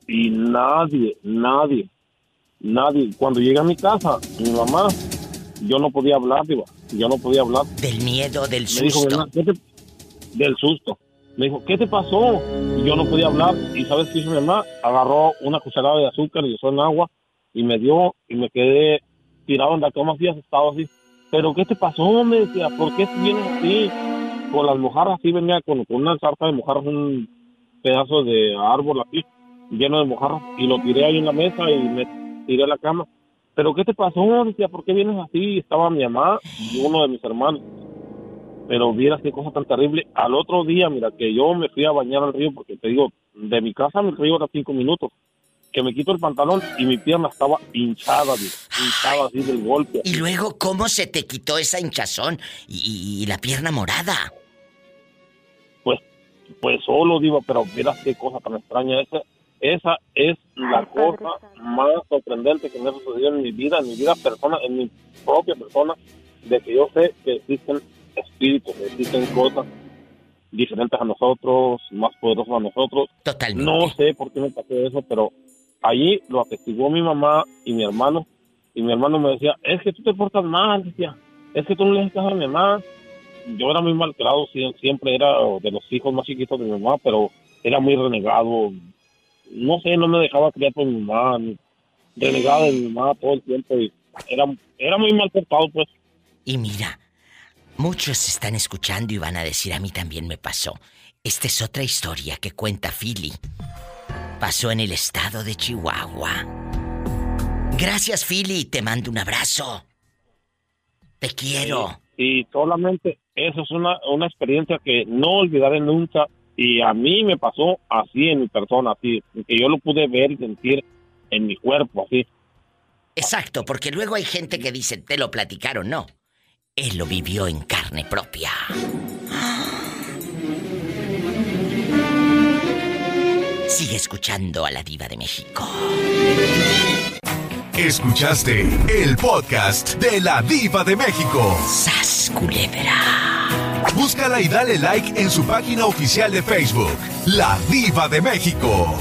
Y nadie, nadie, nadie. Cuando llegué a mi casa, mi mamá, yo no podía hablar, diva, yo no podía hablar. Del miedo, del Me dijo, susto. "Bernal, ¿qué te-" del susto. Me dijo, ¿qué te pasó? Y yo no podía hablar. ¿Y sabes qué hizo mi mamá? Agarró una cucharada de azúcar y usó en agua y me dio y me quedé tirado en la cama así, asustado así. ¿Pero qué te pasó? Me decía, ¿por qué vienes así? Con las mojarras así, venía con, con una sarta de mojarras, un pedazo de árbol así, lleno de mojarras, y lo tiré ahí en la mesa y me tiré a la cama. ¿Pero qué te pasó? Decía, ¿por qué vienes así? Estaba mi mamá y uno de mis hermanos pero vieras qué cosa tan terrible. Al otro día, mira, que yo me fui a bañar al río, porque te digo, de mi casa al río era cinco minutos, que me quito el pantalón y mi pierna estaba hinchada, digo, hinchada así del golpe. Y luego, ¿cómo se te quitó esa hinchazón y, y- y la pierna morada? Pues, pues solo digo, pero vieras qué cosa tan extraña esa. Esa es la cosa más sorprendente que me ha sucedido en mi vida, en mi vida persona, en mi propia persona, de que yo sé que existen espíritus, existen cosas diferentes a nosotros, más poderosas a nosotros. Totalmente. No sé por qué me pasó eso, pero allí lo atestiguó mi mamá y mi hermano. Y mi hermano me decía, es que tú te portas mal, decía, es que tú no le haces caso a mi mamá. Yo era muy mal criado, sie- siempre era de los hijos más chiquitos de mi mamá, pero era muy renegado. No sé, no me dejaba criar por mi mamá, ni- renegado de mi mamá todo el tiempo. Y era, era muy mal portado, pues. Y mira, muchos están escuchando y van a decir, a mí también me pasó. Esta es otra historia que cuenta Philly. Pasó en el estado de Chihuahua. Gracias, Philly, te mando un abrazo. Te quiero. Y solamente eso es una, una experiencia que no olvidaré nunca. Y a mí me pasó así en mi persona, así, que yo lo pude ver y sentir en mi cuerpo, así. Exacto, porque luego hay gente que dice, te lo platicaron, no. Él lo vivió en carne propia. Sigue escuchando a la diva de México. Escuchaste el podcast de la diva de México. ¡Sas, culebra! Búscala y dale like en su página oficial de Facebook, La Diva de México.